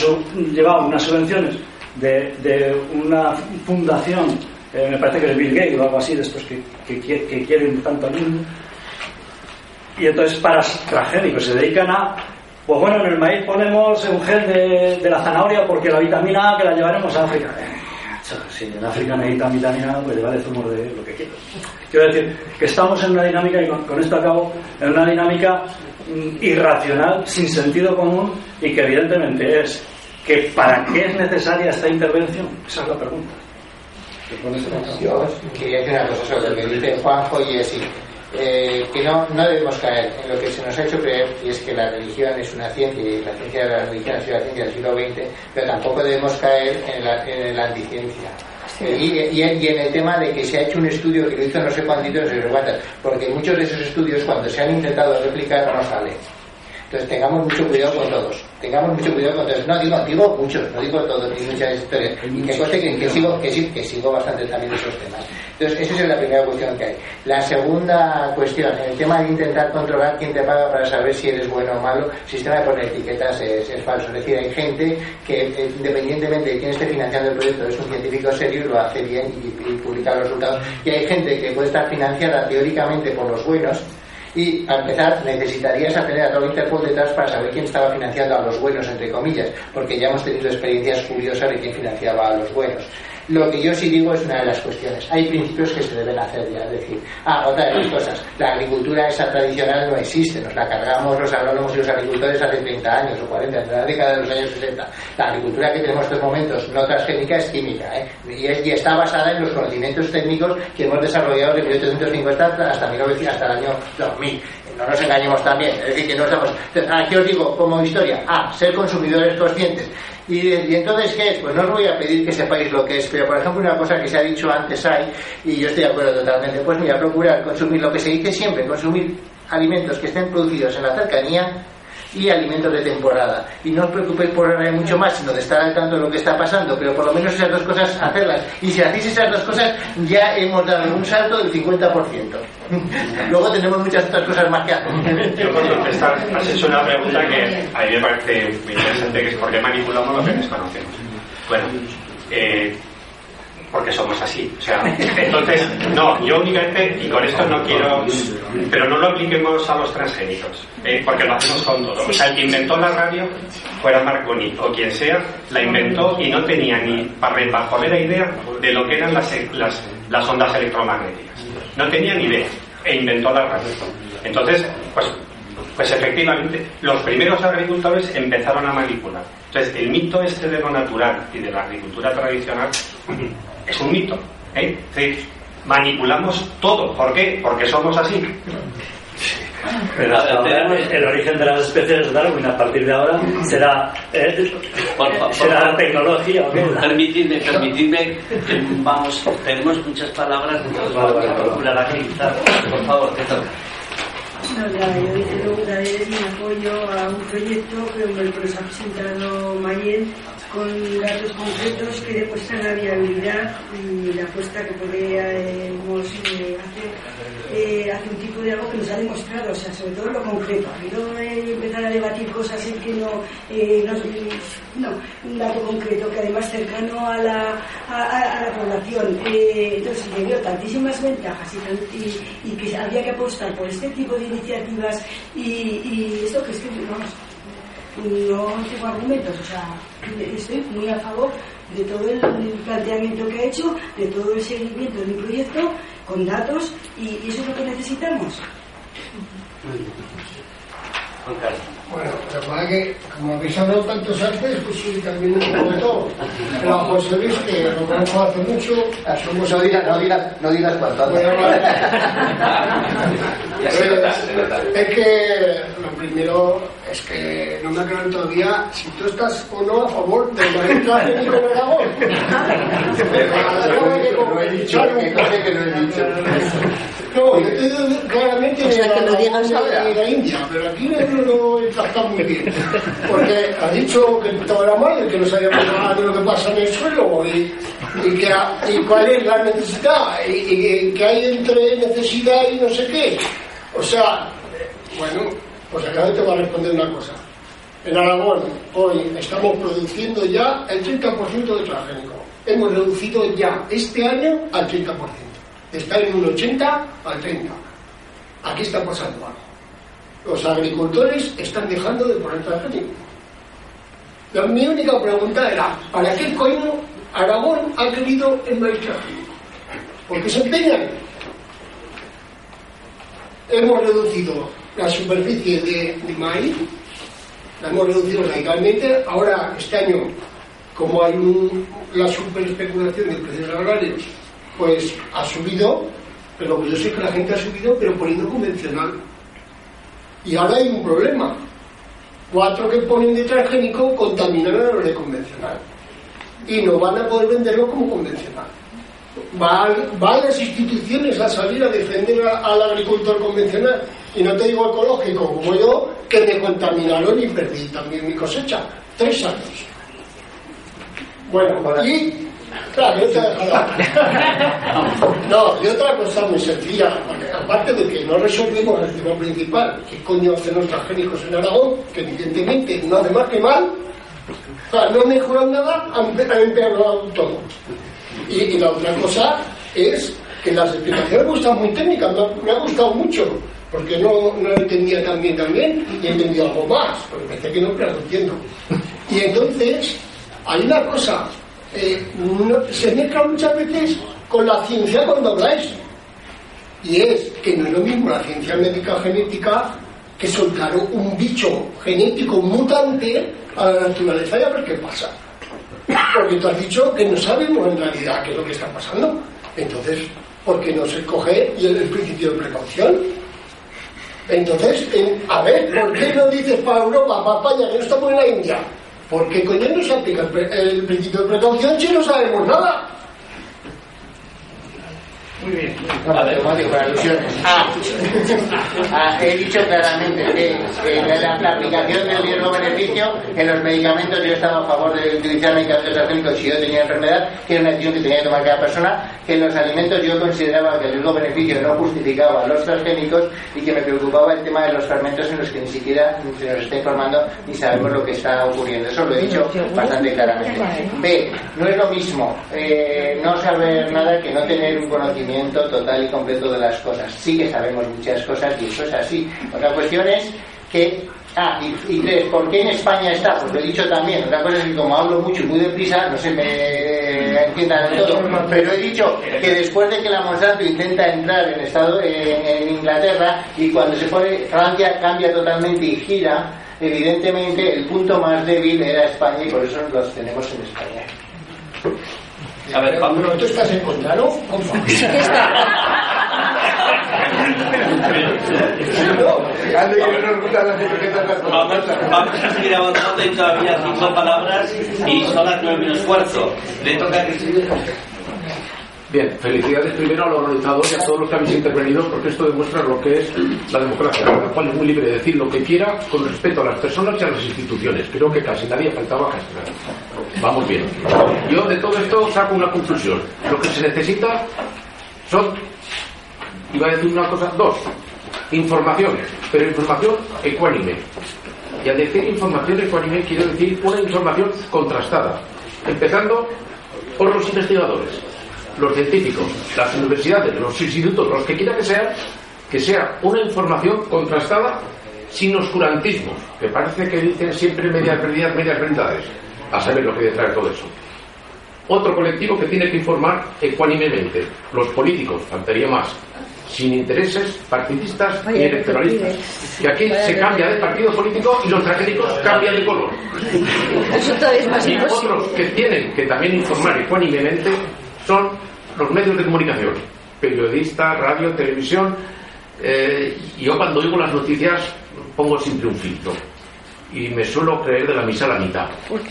S1: llevado unas subvenciones de, de una fundación, eh, me parece que es Bill Gates o algo así, de estos que, que, qui- que quieren tanto al mundo, y entonces para transgénicos se dedican a pues bueno en el maíz ponemos un gel de, de la zanahoria porque la vitamina A que la llevaremos a África si en África necesitan vitamina A pues llevaré zumo de lo que quieras quiero decir que estamos en una dinámica y con, con esto acabo en una dinámica mm, irracional sin sentido común y que evidentemente es que para qué es necesaria esta intervención esa es la pregunta.
S2: Yo quería decir una cosa sobre lo que dice Juanjo y. Eh, que no, no debemos caer en lo que se nos ha hecho creer, y es que la religión es una ciencia, y la ciencia de la religión ha sido la ciencia del siglo XX, pero tampoco debemos caer en la, en la anticiencia. Eh, Y, y, y en el tema de que se ha hecho un estudio que lo hizo no sé cuántitos, no sé cuántas, porque muchos de esos estudios cuando se han intentado replicar no salen. Entonces tengamos mucho cuidado con todos. Tengamos mucho cuidado con todos. No digo, digo muchos, no digo todos, ni muchas historias. Y que conste que, que sigo, que, sí, que sigo bastante también esos temas. Entonces, esa es la primera cuestión que hay. La segunda cuestión, el tema de intentar controlar quién te paga para saber si eres bueno o malo, el sistema de poner etiquetas es, es falso. Es decir, hay gente que, eh, independientemente de quién esté financiando el proyecto, es un científico serio y lo hace bien y, y publica los resultados. Y hay gente que puede estar financiada teóricamente por los buenos Y para empezar, necesitarías tener a todo Interpol detrás para saber quién estaba financiando a los buenos, entre comillas, porque ya hemos tenido experiencias curiosas de quién financiaba a los buenos. Lo que yo sí digo es una de las cuestiones. Hay principios que se deben hacer ya. Es decir, ah, otra de las cosas. La agricultura esa tradicional no existe. Nos la cargamos los agrónomos y los agricultores hace 30 años o 40, en la década de los años 60. La agricultura que tenemos en estos momentos, no transgénica, es química. ¿eh? Y, es- y está basada en los conocimientos técnicos que hemos desarrollado de 1850 hasta, 1900, hasta el año 2000 no nos engañemos también, es decir, que no estamos... Aquí os digo, como historia, A, ser consumidores conscientes. Y, y entonces, ¿qué es? Pues no os voy a pedir que sepáis lo que es, pero por ejemplo una cosa que se ha dicho antes hay, y yo estoy de acuerdo totalmente, pues mira, procurar consumir lo que se dice siempre, consumir alimentos que estén producidos en la cercanía y alimentos de temporada. Y no os preocupéis por mucho más, sino de estar al tanto de lo que está pasando, pero por lo menos esas dos cosas hacerlas. Y si hacéis esas dos cosas, ya hemos dado un salto del 50%. Luego tenemos muchas otras cosas más que hacer.
S3: Yo por contestar, has hecho una pregunta que a mí me parece interesante, que es por qué manipulamos lo que desconocemos. Bueno, eh, porque somos así. O sea, entonces, no, yo únicamente, y con esto no quiero, pero no lo apliquemos a los transgénicos, ¿eh? porque lo hacemos con todo. O sea, el que inventó la radio, fuera Marconi o quien sea, la inventó y no tenía ni la idea de lo que eran las, las, las ondas electromagnéticas. No tenía ni idea, e inventó la radio. Entonces, pues pues efectivamente, los primeros agricultores empezaron a manipular. Entonces, el mito este de lo natural y de la agricultura tradicional es un mito. ¿eh? Es decir, manipulamos todo. ¿Por qué? Porque somos así.
S1: Pero hasta ahora el origen de las especies de Darwin a partir de ahora será, eh,
S4: Por fa- por
S1: será tecnología.
S4: Permitidme, permitidme, que vamos, tenemos muchas palabras, entonces vamos a procurar agilizar. Por favor, te
S14: ya, yo desde luego daré mi apoyo a un proyecto que que nos ha presentado Mayen con datos concretos que demuestran la viabilidad y la apuesta que podríamos eh, hacer eh, hacia un tipo de algo que nos ha demostrado, o sea, sobre todo lo concreto. No eh, empezar a debatir cosas en que no, eh, no, no, concreto que además cercano a la, a, la población. Eh, entonces, le veo tantísimas ventajas y, y- y que había que apostar por este tipo de iniciativas y, y esto que es que, vamos, no tengo argumentos, o sea, estoy muy a favor de todo el planteamiento que ha hecho, de todo el seguimiento del proyecto, con datos, y, eso es lo que necesitamos.
S4: Juan Carlos.
S15: Bueno, lo que pasa es que, como habéis hablado tantos antes, pues sí, también un poco de todo. Pero José Luis, que lo conozco hace mucho, somos...
S2: No digas, no digas, no digas cuánto.
S15: Eh, es que lo primero es que no me aclaran todavía si tú estás o no a favor del Angélico de Aragón.
S2: No he dicho, que cosa que no he dicho.
S15: No, yo te digo claramente
S2: O sea, que lo digas ahora.
S15: de la India, pero aquí no lo he tratado muy bien. Porque ha dicho que todo era mal, que no sabíamos nada de lo que pasa en el suelo y, y, que, y cuál es la necesidad y, que hay entre necesidad y no sé qué. O sea, bueno, pues acá te voy a responder una cosa. En Aragón, hoy estamos produciendo ya el 30% de transgénico. Hemos reducido ya este año al 30%. Está en un 80 al 30. Aquí está pasando algo. Los agricultores están dejando de poner. La, mi única pregunta era, ¿para qué coño Aragón ha querido el maíz transgénico? ¿Por qué se empeñan? Hemos reducido la superficie de, de maíz, la hemos reducido radicalmente. Ahora, este año, como hay un- la superespeculación de precios agrarios, pues ha subido, pero yo sé que la gente ha subido, pero poniendo convencional. Y ahora hay un problema. Cuatro que ponen de transgénico contaminan a los de convencional. Y no van a poder venderlo como convencional. Van, van las instituciones a salir a defender a- al agricultor convencional. Y no te digo ecológico como yo, que me contaminaron y perdí también mi cosecha. Tres años. Bueno, y... Claro, dejado. No, y otra cosa muy sencilla, aparte de que no resolvemos el tema principal, ¿qué coño hacen los transgénicos en Aragón? Que evidentemente no hace más que mal, o sea, no mejoran nada, han empeorado todo. Y, la otra cosa es que las explicaciones gustan muy técnicas, me ha, gustado mucho, porque no, no entendía tan bien también y he entendido algo más, porque pensé que no, lo entiendo. Y entonces, hay una cosa, eh, se mezcla muchas veces con la ciencia cuando habláis, y es que no es lo mismo la ciencia médica genética que soltar un bicho genético mutante a la naturaleza y a ver qué pasa. Porque tú has dicho que no sabemos en realidad qué es lo que está pasando. Entonces, ¿por qué no se coge el, el principio de precaución? Entonces, a ver, ¿por qué no dices para Europa, para España, que no estamos en la India? ¿Por qué coño no se aplica el, el principio de precaución si no sabemos nada?
S2: Muy bien. A ver, alusiones. Ah, ah, he dicho claramente que la, la, aplicación del riesgo-beneficio en los medicamentos yo estaba a favor de utilizar medicamentos transgénicos si yo tenía enfermedad, que era una decisión que tenía que tomar cada persona, que en los alimentos yo consideraba que el riesgo-beneficio no justificaba los transgénicos y que me preocupaba el tema de los fermentos en los que ni siquiera se nos está informando ni sabemos lo que está ocurriendo. Eso lo he dicho bastante claramente. B, no es lo mismo eh, no saber nada que no tener un conocimiento total y completo de las cosas. Sí que sabemos muchas cosas y eso es así. Otra cuestión es que Ah, y, tres, ¿por qué en España está? Pues lo he dicho también. Otra cosa es que como hablo mucho y muy deprisa, no se me entienda del todo. Pero he dicho que después de que la Monsanto intenta entrar en, estado, en Inglaterra y cuando se pone Francia cambia totalmente y gira, evidentemente el punto más débil era España y por eso los tenemos en España.
S15: A ver, Pablo, ¿tú estás en contra, no? Está.
S4: Vamos a seguir avanzando y todavía cinco palabras y son las nueve menos cuarto. Le toca que
S16: Bien, felicidades primero a los organizadores y a todos los que habéis intervenido porque esto demuestra lo que es la democracia, la cual es muy libre de decir lo que quiera con respeto a las personas y a las instituciones. Creo que casi nadie faltaba castigar. Vamos bien. Yo de todo esto saco una conclusión. Lo que se necesita son, iba a decir una cosa, dos, información, pero información ecuánime. Y al decir información ecuánime quiero decir una información contrastada, empezando por los investigadores los científicos, las universidades, los institutos, los que quiera que sean, que sea una información contrastada sin oscurantismos, que parece que dicen siempre medias verdades, medias verdades, a saber lo que detrás de todo eso. Otro colectivo que tiene que informar ecuánimemente, los políticos, faltaría más, sin intereses partidistas ni electoralistas. Que aquí se cambia de partido político y los tragédicos cambian de color. y otros que tienen que también informar ecuánimemente son los medios de comunicación, periodistas, radio, televisión. Eh, yo cuando oigo las noticias pongo siempre un filtro y me suelo creer de la misa a la mitad,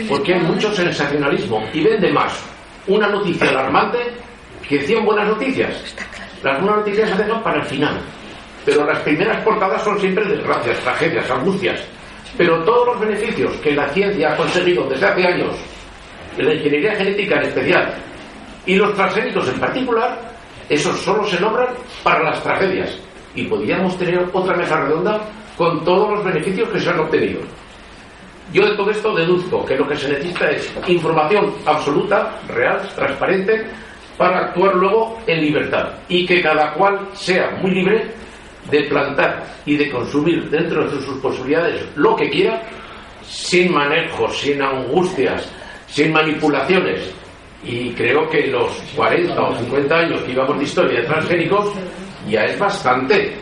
S16: porque hay mucho sensacionalismo y vende más una noticia alarmante que 100 buenas noticias. Las buenas noticias se hacen para el final, pero las primeras portadas son siempre desgracias, tragedias, angustias. Pero todos los beneficios que la ciencia ha conseguido desde hace años, en la ingeniería genética en especial, y los transgénicos en particular, esos solo se nombran para las tragedias. Y podríamos tener otra mesa redonda con todos los beneficios que se han obtenido. Yo de todo esto deduzco que lo que se necesita es información absoluta, real, transparente, para actuar luego en libertad. Y que cada cual sea muy libre de plantar y de consumir dentro de sus posibilidades lo que quiera, sin manejos, sin angustias, sin manipulaciones, y creo que los 40 o 50 años que íbamos de historia de transgénicos ya es bastante.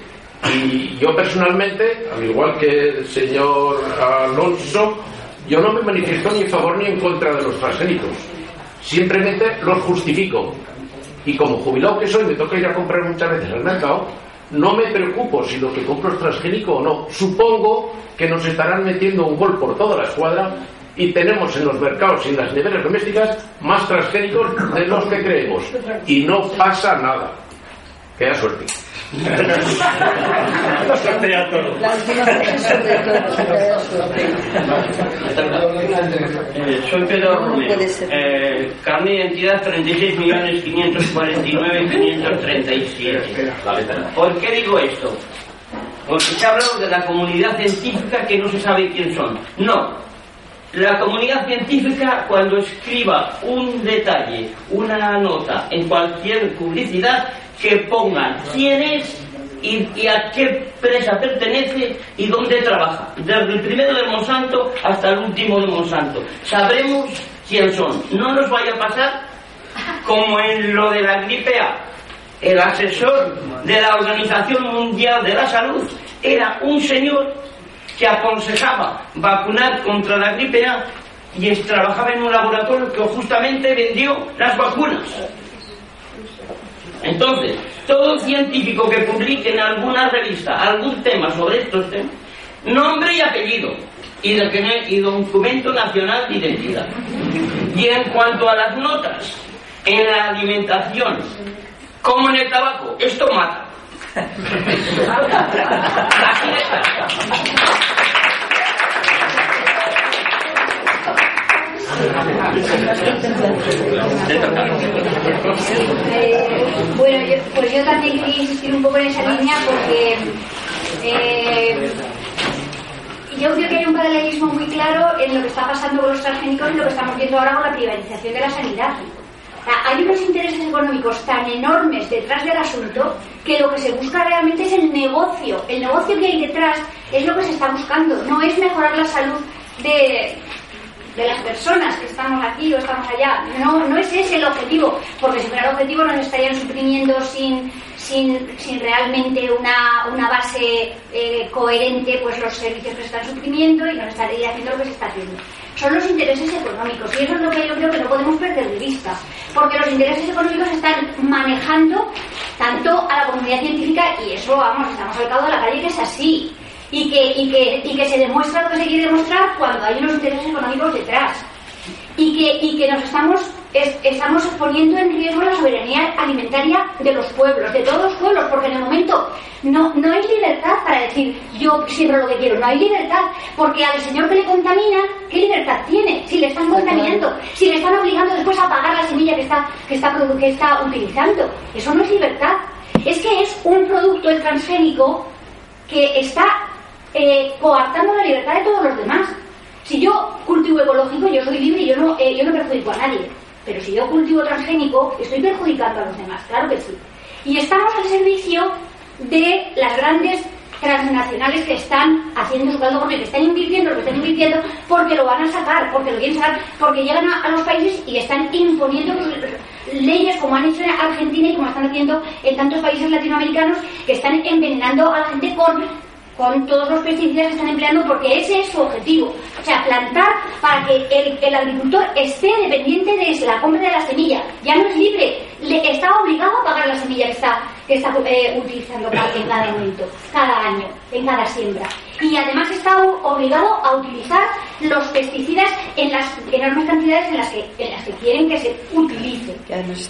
S16: Y yo personalmente, al igual que el señor Alonso, yo no me manifiesto ni en favor ni en contra de los transgénicos. Simplemente los justifico. Y como jubilado que soy, me toca ir a comprar muchas veces al mercado, no me preocupo si lo que compro es transgénico o no. Supongo que nos estarán metiendo un gol por toda la escuadra y tenemos en los mercados y en las neveras domésticas más transgénicos de los que creemos. Y no pasa nada. Que haya suerte.
S9: Eh, soy Pedro Romero. Eh, carne de identidad 36.549.537. ¿Por qué digo esto? Porque se ha hablado de la comunidad científica que no se sabe quién son. No, la comunidad científica, cuando escriba un detalle, una nota en cualquier publicidad, que pongan quién es y, a qué empresa pertenece y dónde trabaja. Desde el primero de Monsanto hasta el último de Monsanto. Sabremos quién son. No nos vaya a pasar como en lo de la gripe A. El asesor de la Organización Mundial de la Salud era un señor que aconsejaba vacunar contra la gripe A y trabajaba en un laboratorio que justamente vendió las vacunas. Entonces, todo científico que publique en alguna revista algún tema sobre estos temas, nombre y apellido y, de y documento nacional de identidad. Y en cuanto a las notas en la alimentación, como en el tabaco, esto mata.
S17: Bueno, yo, pues yo también quería insistir un poco en esa línea porque eh, yo creo que hay un paralelismo muy claro en lo que está pasando con los transgénicos y lo que estamos viendo ahora con la privatización de la sanidad. Hay unos intereses económicos tan enormes detrás del asunto que lo que se busca realmente es el negocio. El negocio que hay detrás es lo que se está buscando, no es mejorar la salud de, de las personas que estamos aquí o estamos allá. No, no es ese el objetivo, porque si fuera el objetivo nos estarían suprimiendo sin, sin, sin realmente una, una base eh, coherente pues los servicios que se están suprimiendo y nos estaría haciendo lo que se está haciendo. Son los intereses económicos y eso es lo que yo creo que no podemos perder de vista, porque los intereses económicos están manejando tanto a la comunidad científica y eso, vamos, estamos al cabo de la calle que es así y que, y que, y que se demuestra lo que se quiere demostrar cuando hay unos intereses económicos detrás. Y que, y que nos estamos, es- estamos poniendo en riesgo la soberanía alimentaria de los pueblos, de todos los pueblos, porque en el momento no, no hay libertad para decir yo siembro lo que quiero, no hay libertad, porque al señor que le contamina, ¿qué libertad tiene? Si le están contaminando, si le están obligando después a pagar la semilla que está, que está, que está utilizando, eso no es libertad. Es que es un producto el transgénico que está eh, coartando la libertad de todos los demás. Si yo cultivo ecológico, yo soy libre y yo no, eh, yo no perjudico a nadie. Pero si yo cultivo transgénico, estoy perjudicando a los demás, claro que sí. Y estamos al servicio de las grandes transnacionales que están haciendo su caldo que están invirtiendo lo que están invirtiendo porque lo van a sacar, porque lo quieren sacar, porque llegan a, los países y están imponiendo leyes como han hecho en Argentina y como están haciendo en tantos países latinoamericanos que están envenenando a la gente con con todos los pesticidas que están empleando porque ese es su objetivo. O sea, plantar para que el, agricultor esté dependiente de la compra de la semilla. Ya no es libre, le está obligado a pagar la semilla que está, que eh, utilizando en cada momento, cada año, en cada siembra. Y además está obligado a utilizar los pesticidas en las enormes cantidades en las que, en las que quieren que se utilice.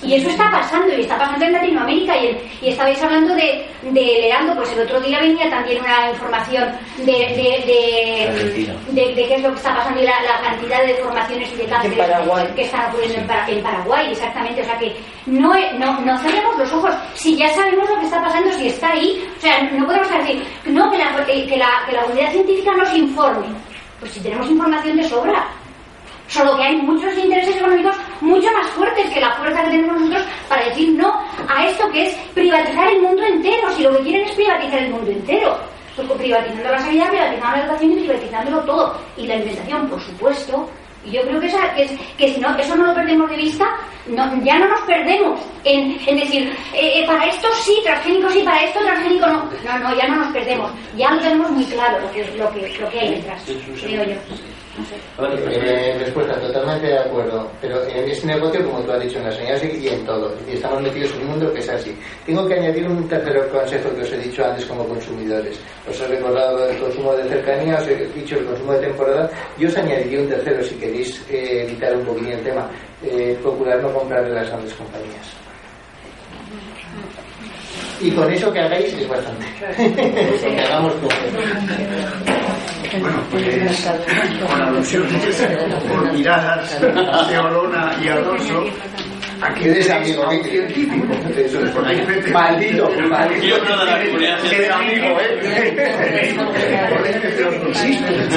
S17: Y eso está pasando, y está pasando en Latinoamérica. Y, y estabais hablando de, de Leandro, pues el otro día venía también una información de, de, de, de- de qué es lo que está pasando y la, la cantidad de deformaciones y de cánceres
S11: Paraguay.
S17: que están ocurriendo en, Para- en Paraguay, exactamente. O sea que no, no, no cerremos los ojos. Si ya sabemos lo que está pasando, si está ahí, o sea, no podemos decir no, que la, que la, que la comunidad científica nos informe. Pues si tenemos información de sobra. Solo que hay muchos intereses económicos mucho más fuertes que la fuerza que tenemos nosotros para decir no a esto que es privatizar el mundo entero. Si lo que quieren es privatizar el mundo entero. Pues privatizando la sanidad, privatizando la educación y privatizándolo todo. Y la alimentación, por supuesto. Y yo creo que, esa- que, es- que si no, eso no lo perdemos de vista, no- ya no nos perdemos en, en decir, eh, eh, para esto sí, transgénico sí, para esto transgénico no. No, no, ya no nos perdemos. Ya lo tenemos muy claro lo que, lo que, lo que hay detrás, creo yo.
S2: Eh, respuesta, totalmente de acuerdo. Pero en este negocio, como tú has dicho, en la sanidad y en todo. Y estamos metidos en un mundo que es así. Tengo que añadir un tercer consejo que os he dicho antes como consumidores. Os he recordado el consumo de cercanía, os he dicho el consumo de temporada. Yo os añadiría un tercero si queréis eh, evitar un poquillo el tema. Eh, procurar no comprar de las grandes compañías. Y con eso que hagáis es bastante. que hagamos poco.
S18: Bueno, pues con alusiones por miradas de Olona y Alonso, aquí
S2: Eres amigo,
S18: científico. Porque hay gente-
S2: Maldito, maldito.
S18: Miembro de la comunidad científica. amigo, ¿eh?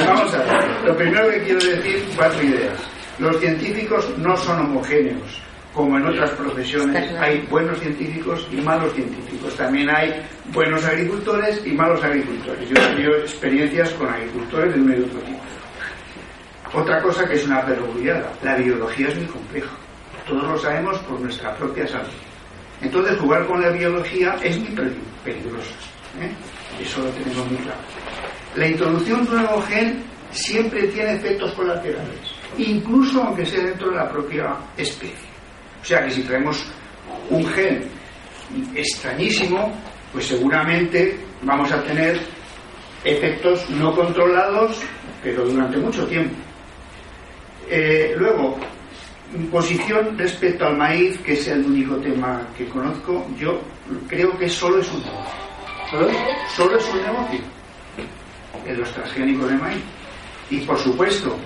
S18: Vamos a ver. Lo primero que quiero decir, cuatro ideas. Los científicos no son homogéneos. Como en otras profesiones, hay buenos científicos y malos científicos. También hay buenos agricultores y malos agricultores. Yo he tenido experiencias con agricultores de un medio otro tipo. Otra cosa que es una perogrullada, la biología es muy compleja. Todos lo sabemos por nuestra propia salud. Entonces, jugar con la biología es muy peligroso. ¿eh? Eso lo tenemos muy claro. La introducción de un nuevo gen siempre tiene efectos colaterales, incluso aunque sea dentro de la propia especie. O sea que si traemos un gen extrañísimo, pues seguramente vamos a tener efectos no controlados, pero durante mucho tiempo. Eh, luego, posición respecto al maíz, que es el único tema que conozco, yo creo que solo es un negocio. Solo, es un negocio en los transgénicos de maíz. Y por supuesto,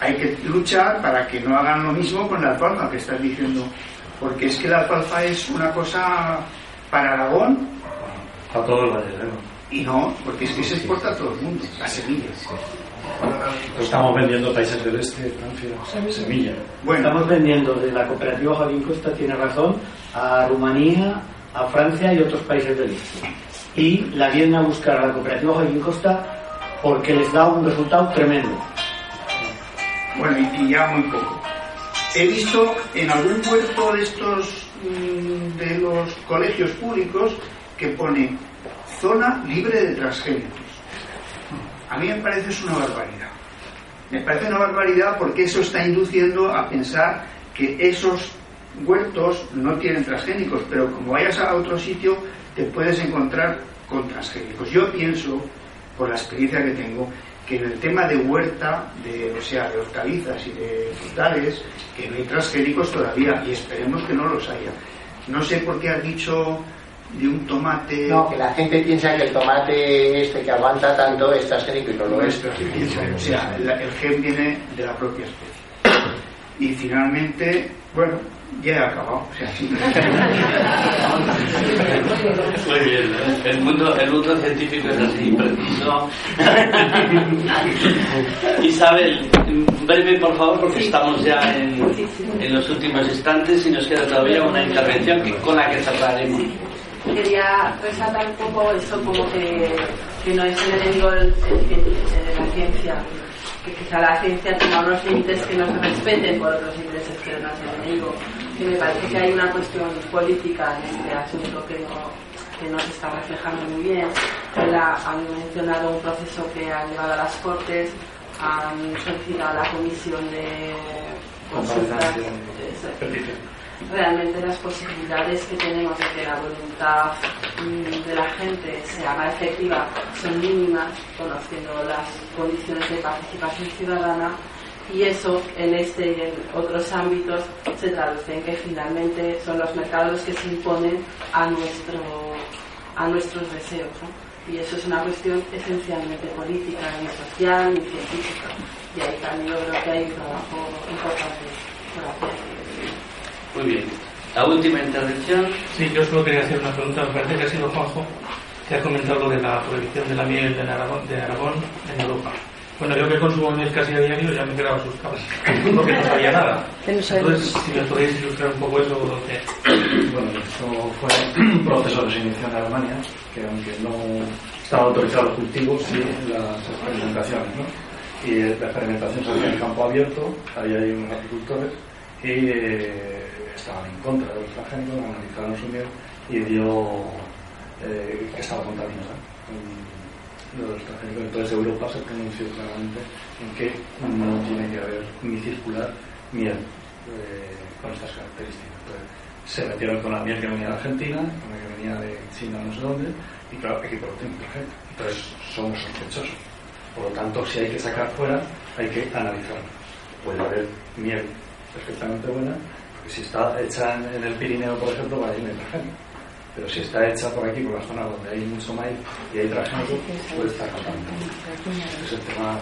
S18: hay que luchar para que no hagan lo mismo con la alfalfa que estás diciendo. Porque es que la alfalfa es una cosa para Aragón.
S1: Para todos los valles,
S18: Y no, porque es que se exporta a todo el mundo, las semillas.
S1: Estamos vendiendo países del este, Francia, semilla.
S5: Bueno, estamos vendiendo de la cooperativa Javín Costa, tiene razón, a Rumanía, a Francia y otros países del este. Y la vienen a buscar a la cooperativa Javín Costa porque les da un resultado tremendo.
S18: Bueno, y, ya muy poco. He visto en algún puerto de estos mm, de los colegios públicos que pone zona libre de transgénicos. A mí me parece es una barbaridad. Me parece una barbaridad porque eso está induciendo a pensar que esos huertos no tienen transgénicos, pero como vayas a otro sitio te puedes encontrar con transgénicos. Yo pienso, por la experiencia que tengo, en el tema de huerta, de, o sea, de hortalizas y de frutales, que no hay transgénicos todavía y esperemos que no los haya. No sé por qué has dicho de un tomate.
S2: No, que la gente piensa que el tomate este que aguanta tanto es transgénico y no lo es.
S18: O sea, el gen viene de la propia especie. Y finalmente, bueno, ya he acabado. O sea,
S4: Muy bien, el mundo, el mundo científico es así, preciso. Isabel, breve por favor, porque estamos ya en, en los últimos instantes y nos queda todavía una intervención con la que cerraremos.
S8: Quería resaltar un poco eso como que, que no es el enemigo de la ciencia que quizá la ciencia tenga unos límites que no se respeten por otros intereses que no es el enemigo que me parece que hay una cuestión política en este asunto que no, que no se está reflejando muy bien. La, han mencionado un proceso que ha llevado a las cortes han solicitado a la comisión de consultas realmente las posibilidades que tenemos de que la voluntad mm, de la gente se haga efectiva son mínimas, conociendo las condiciones de participación ciudadana, y eso en este y en otros ámbitos se traduce en que finalmente son los mercados los que se imponen a, nuestro, a nuestros deseos. Y eso es una cuestión esencialmente política, ni social, ni científica. Y ahí también yo creo que hay un trabajo importante por hacer.
S4: Muy bien. La última intervención.
S6: Sí, yo solo quería hacer una pregunta. Me parece que ha sido Juanjo que ha comentado lo de la prohibición de la miel de Aragón, de Aragón en Europa. Bueno, yo que consumo miel casi a diario ya me he quedado asustado, porque no sabía nada. Entonces, si me podéis ilustrar un poco eso.
S1: Bueno, esto fue un proceso se inició en Alemania, que aunque no estaban autorizados los cultivos, sí las experimentaciones, ¿no? Y la experimentación se hacía en campo abierto, ahí hay unos agricultores, y eh, estaban en contra de los transgénicos, analizaron su miel y dio eh, que estaba contaminada de los transgénicos. Entonces Europa se pronunció claramente en que no tiene que haber ni circular miel eh, con estas características. Entonces, se metieron con la miel que venía de Argentina, con la que venía de China no sé dónde, y claro, aquí por último, Entonces somos sospechosos. Por lo tanto, si hay que sacar fuera, hay que analizarlo. Puede haber miel perfectamente buena, porque si está hecha en, el Pirineo, por ejemplo, va a ir transgénico. Pero si está hecha por aquí, por la zona donde hay mucho maíz y hay transgénico, puede estar contaminado. Es el tema.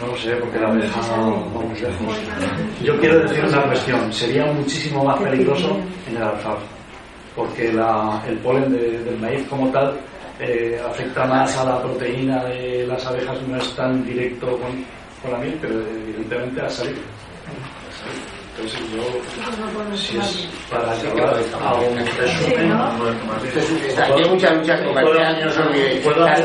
S1: No lo sé, porque la abeja vamos lejos. Yo quiero decir una cuestión. Sería muchísimo más peligroso en el alfalfa, porque la, el polen del maíz como tal eh, afecta más a la proteína de las abejas, no es tan directo con, con la miel, pero evidentemente ha salido. Entonces yo, si es para acabar, hago un resumen.
S2: Hay mucha lucha comercial, no os olvidéis. Las,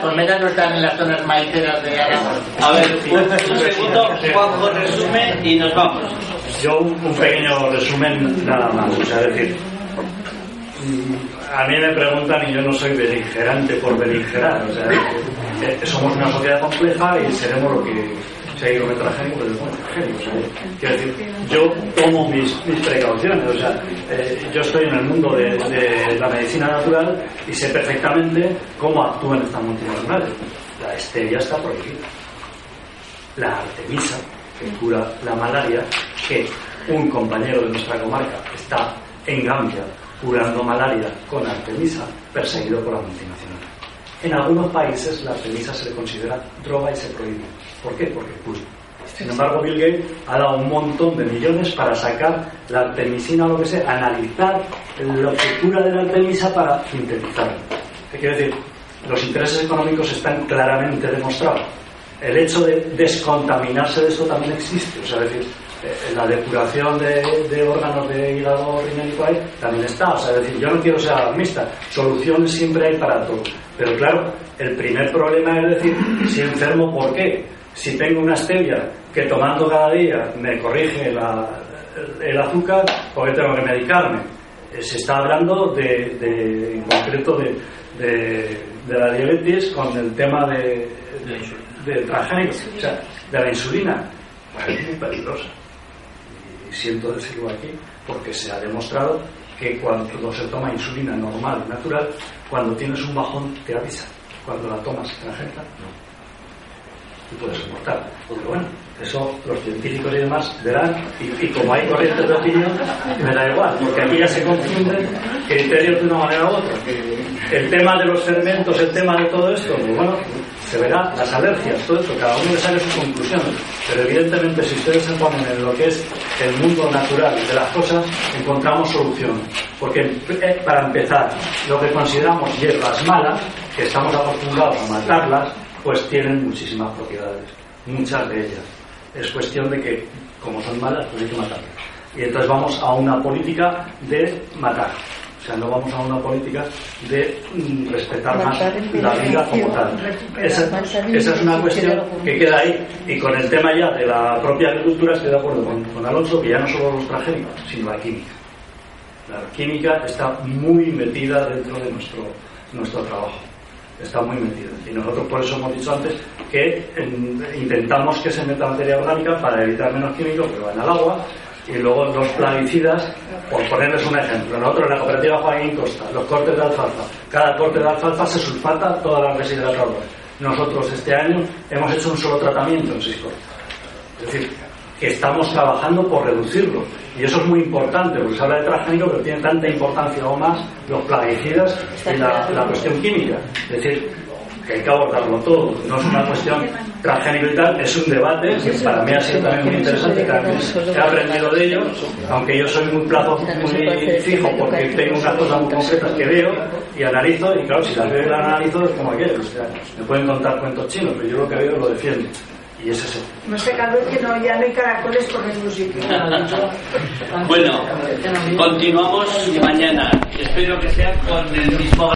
S2: colmenas, no están en las zonas maiceras de Aragón.
S4: A ver, un, un segundo, Juanjo resume y nos vamos.
S1: Yo un, pequeño resumen nada más, o sea, es decir, a mí me preguntan y yo no soy beligerante por beligerar, o sea, somos una sociedad compleja y seremos lo que si hay transgénico, pues somos transgénicos. o sea, Quiero decir, yo tomo mis, mis precauciones, o sea, eh, yo estoy en el mundo de, de la medicina natural y sé perfectamente cómo actúan estas multinacionales. La stevia está prohibida. La artemisa, que cura la malaria, que un compañero de nuestra comarca está en Gambia curando malaria con artemisa, perseguido por la multinacional. En algunos países la artemisa se le considera droga y se prohíbe. ¿Por qué? Porque cura. Sin embargo, Bill Gates ha dado un montón de millones para sacar la artemisina o lo que sea, analizar que cura de la artemisa para sintetizarla. ¿Qué quiere decir? Los intereses económicos están claramente demostrados. El hecho de descontaminarse de esto también existe. O sea, es decir, la depuración de, de órganos de hígado, riñón y ahí también está. O sea, es decir, yo no quiero ser alarmista. Soluciones siempre hay para todo. Pero claro, el primer problema es decir, si enfermo, ¿por qué? Si tengo una stevia que tomando cada día me corrige la- el azúcar, ¿por qué tengo que medicarme? Eh, Se está hablando de, de- en concreto de, de- la diabetes con el tema de, de, de transgénicos, o sea, de la insulina. Pues es muy peligrosa. Y siento decirlo aquí porque se ha demostrado que cuando se toma insulina normal, natural, cuando tienes un bajón te avisa. Cuando la tomas transgénica, no y puede ser mortal. Pero bueno, eso los científicos y demás verán, y, y como hay corrientes de opinión, me da igual, porque aquí ya se confunden criterios de una manera u otra. El tema de los fermentos, el tema de todo esto, pues bueno, se verá, las alergias, todo esto, cada uno le saque sus conclusiones. Pero evidentemente, si ustedes se ponen en lo que es el mundo natural de las cosas, encontramos soluciones. Porque eh, para empezar, lo que consideramos hierbas malas, que estamos acostumbrados a matarlas, pues tienen muchísimas propiedades, muchas de ellas. Es cuestión de que, como son malas, pues hay que matarlas. Y entonces vamos a una política de matar. O sea, no vamos a una política de mm, respetar más la vida como tal. Esa, esa es una cuestión que queda ahí. Y con el tema ya de la propia agricultura estoy de acuerdo con, con Alonso, que ya no solo los transgénicos, sino la química. La química está muy metida dentro de nuestro, nuestro trabajo. Está muy metida. Y nosotros por eso hemos dicho antes que em, intentamos que se meta materia orgánica para evitar menos químicos que van al agua. Y luego los plaguicidas, por ponerles un ejemplo, nosotros en la cooperativa Joaquín Costa, los cortes de alfalfa, cada corte de alfalfa se sulfata todas las residuos Nosotros este año hemos hecho un solo tratamiento en seis cortes. Es decir, que estamos trabajando por reducirlo. Y eso es muy importante, porque se habla de transgénico, pero tiene tanta importancia o más los plaguicidas y la, la cuestión química. Es decir, que hay que abordarlo todo. No es una cuestión transgénico y tal, es un debate que para mí ha sido también muy interesante, que también he aprendido de ello, aunque yo soy muy plazo muy fijo porque tengo unas cosas muy concretas que veo y analizo, y claro, si las veo y las analizo es como aquello. O sea, me pueden contar cuentos chinos, pero yo lo que veo lo defiendo. Y es eso.
S14: No sé, cada vez que no, ya no hay caracoles por ningún sitio.
S4: Bueno, continuamos mañana. Espero que sea con el mismo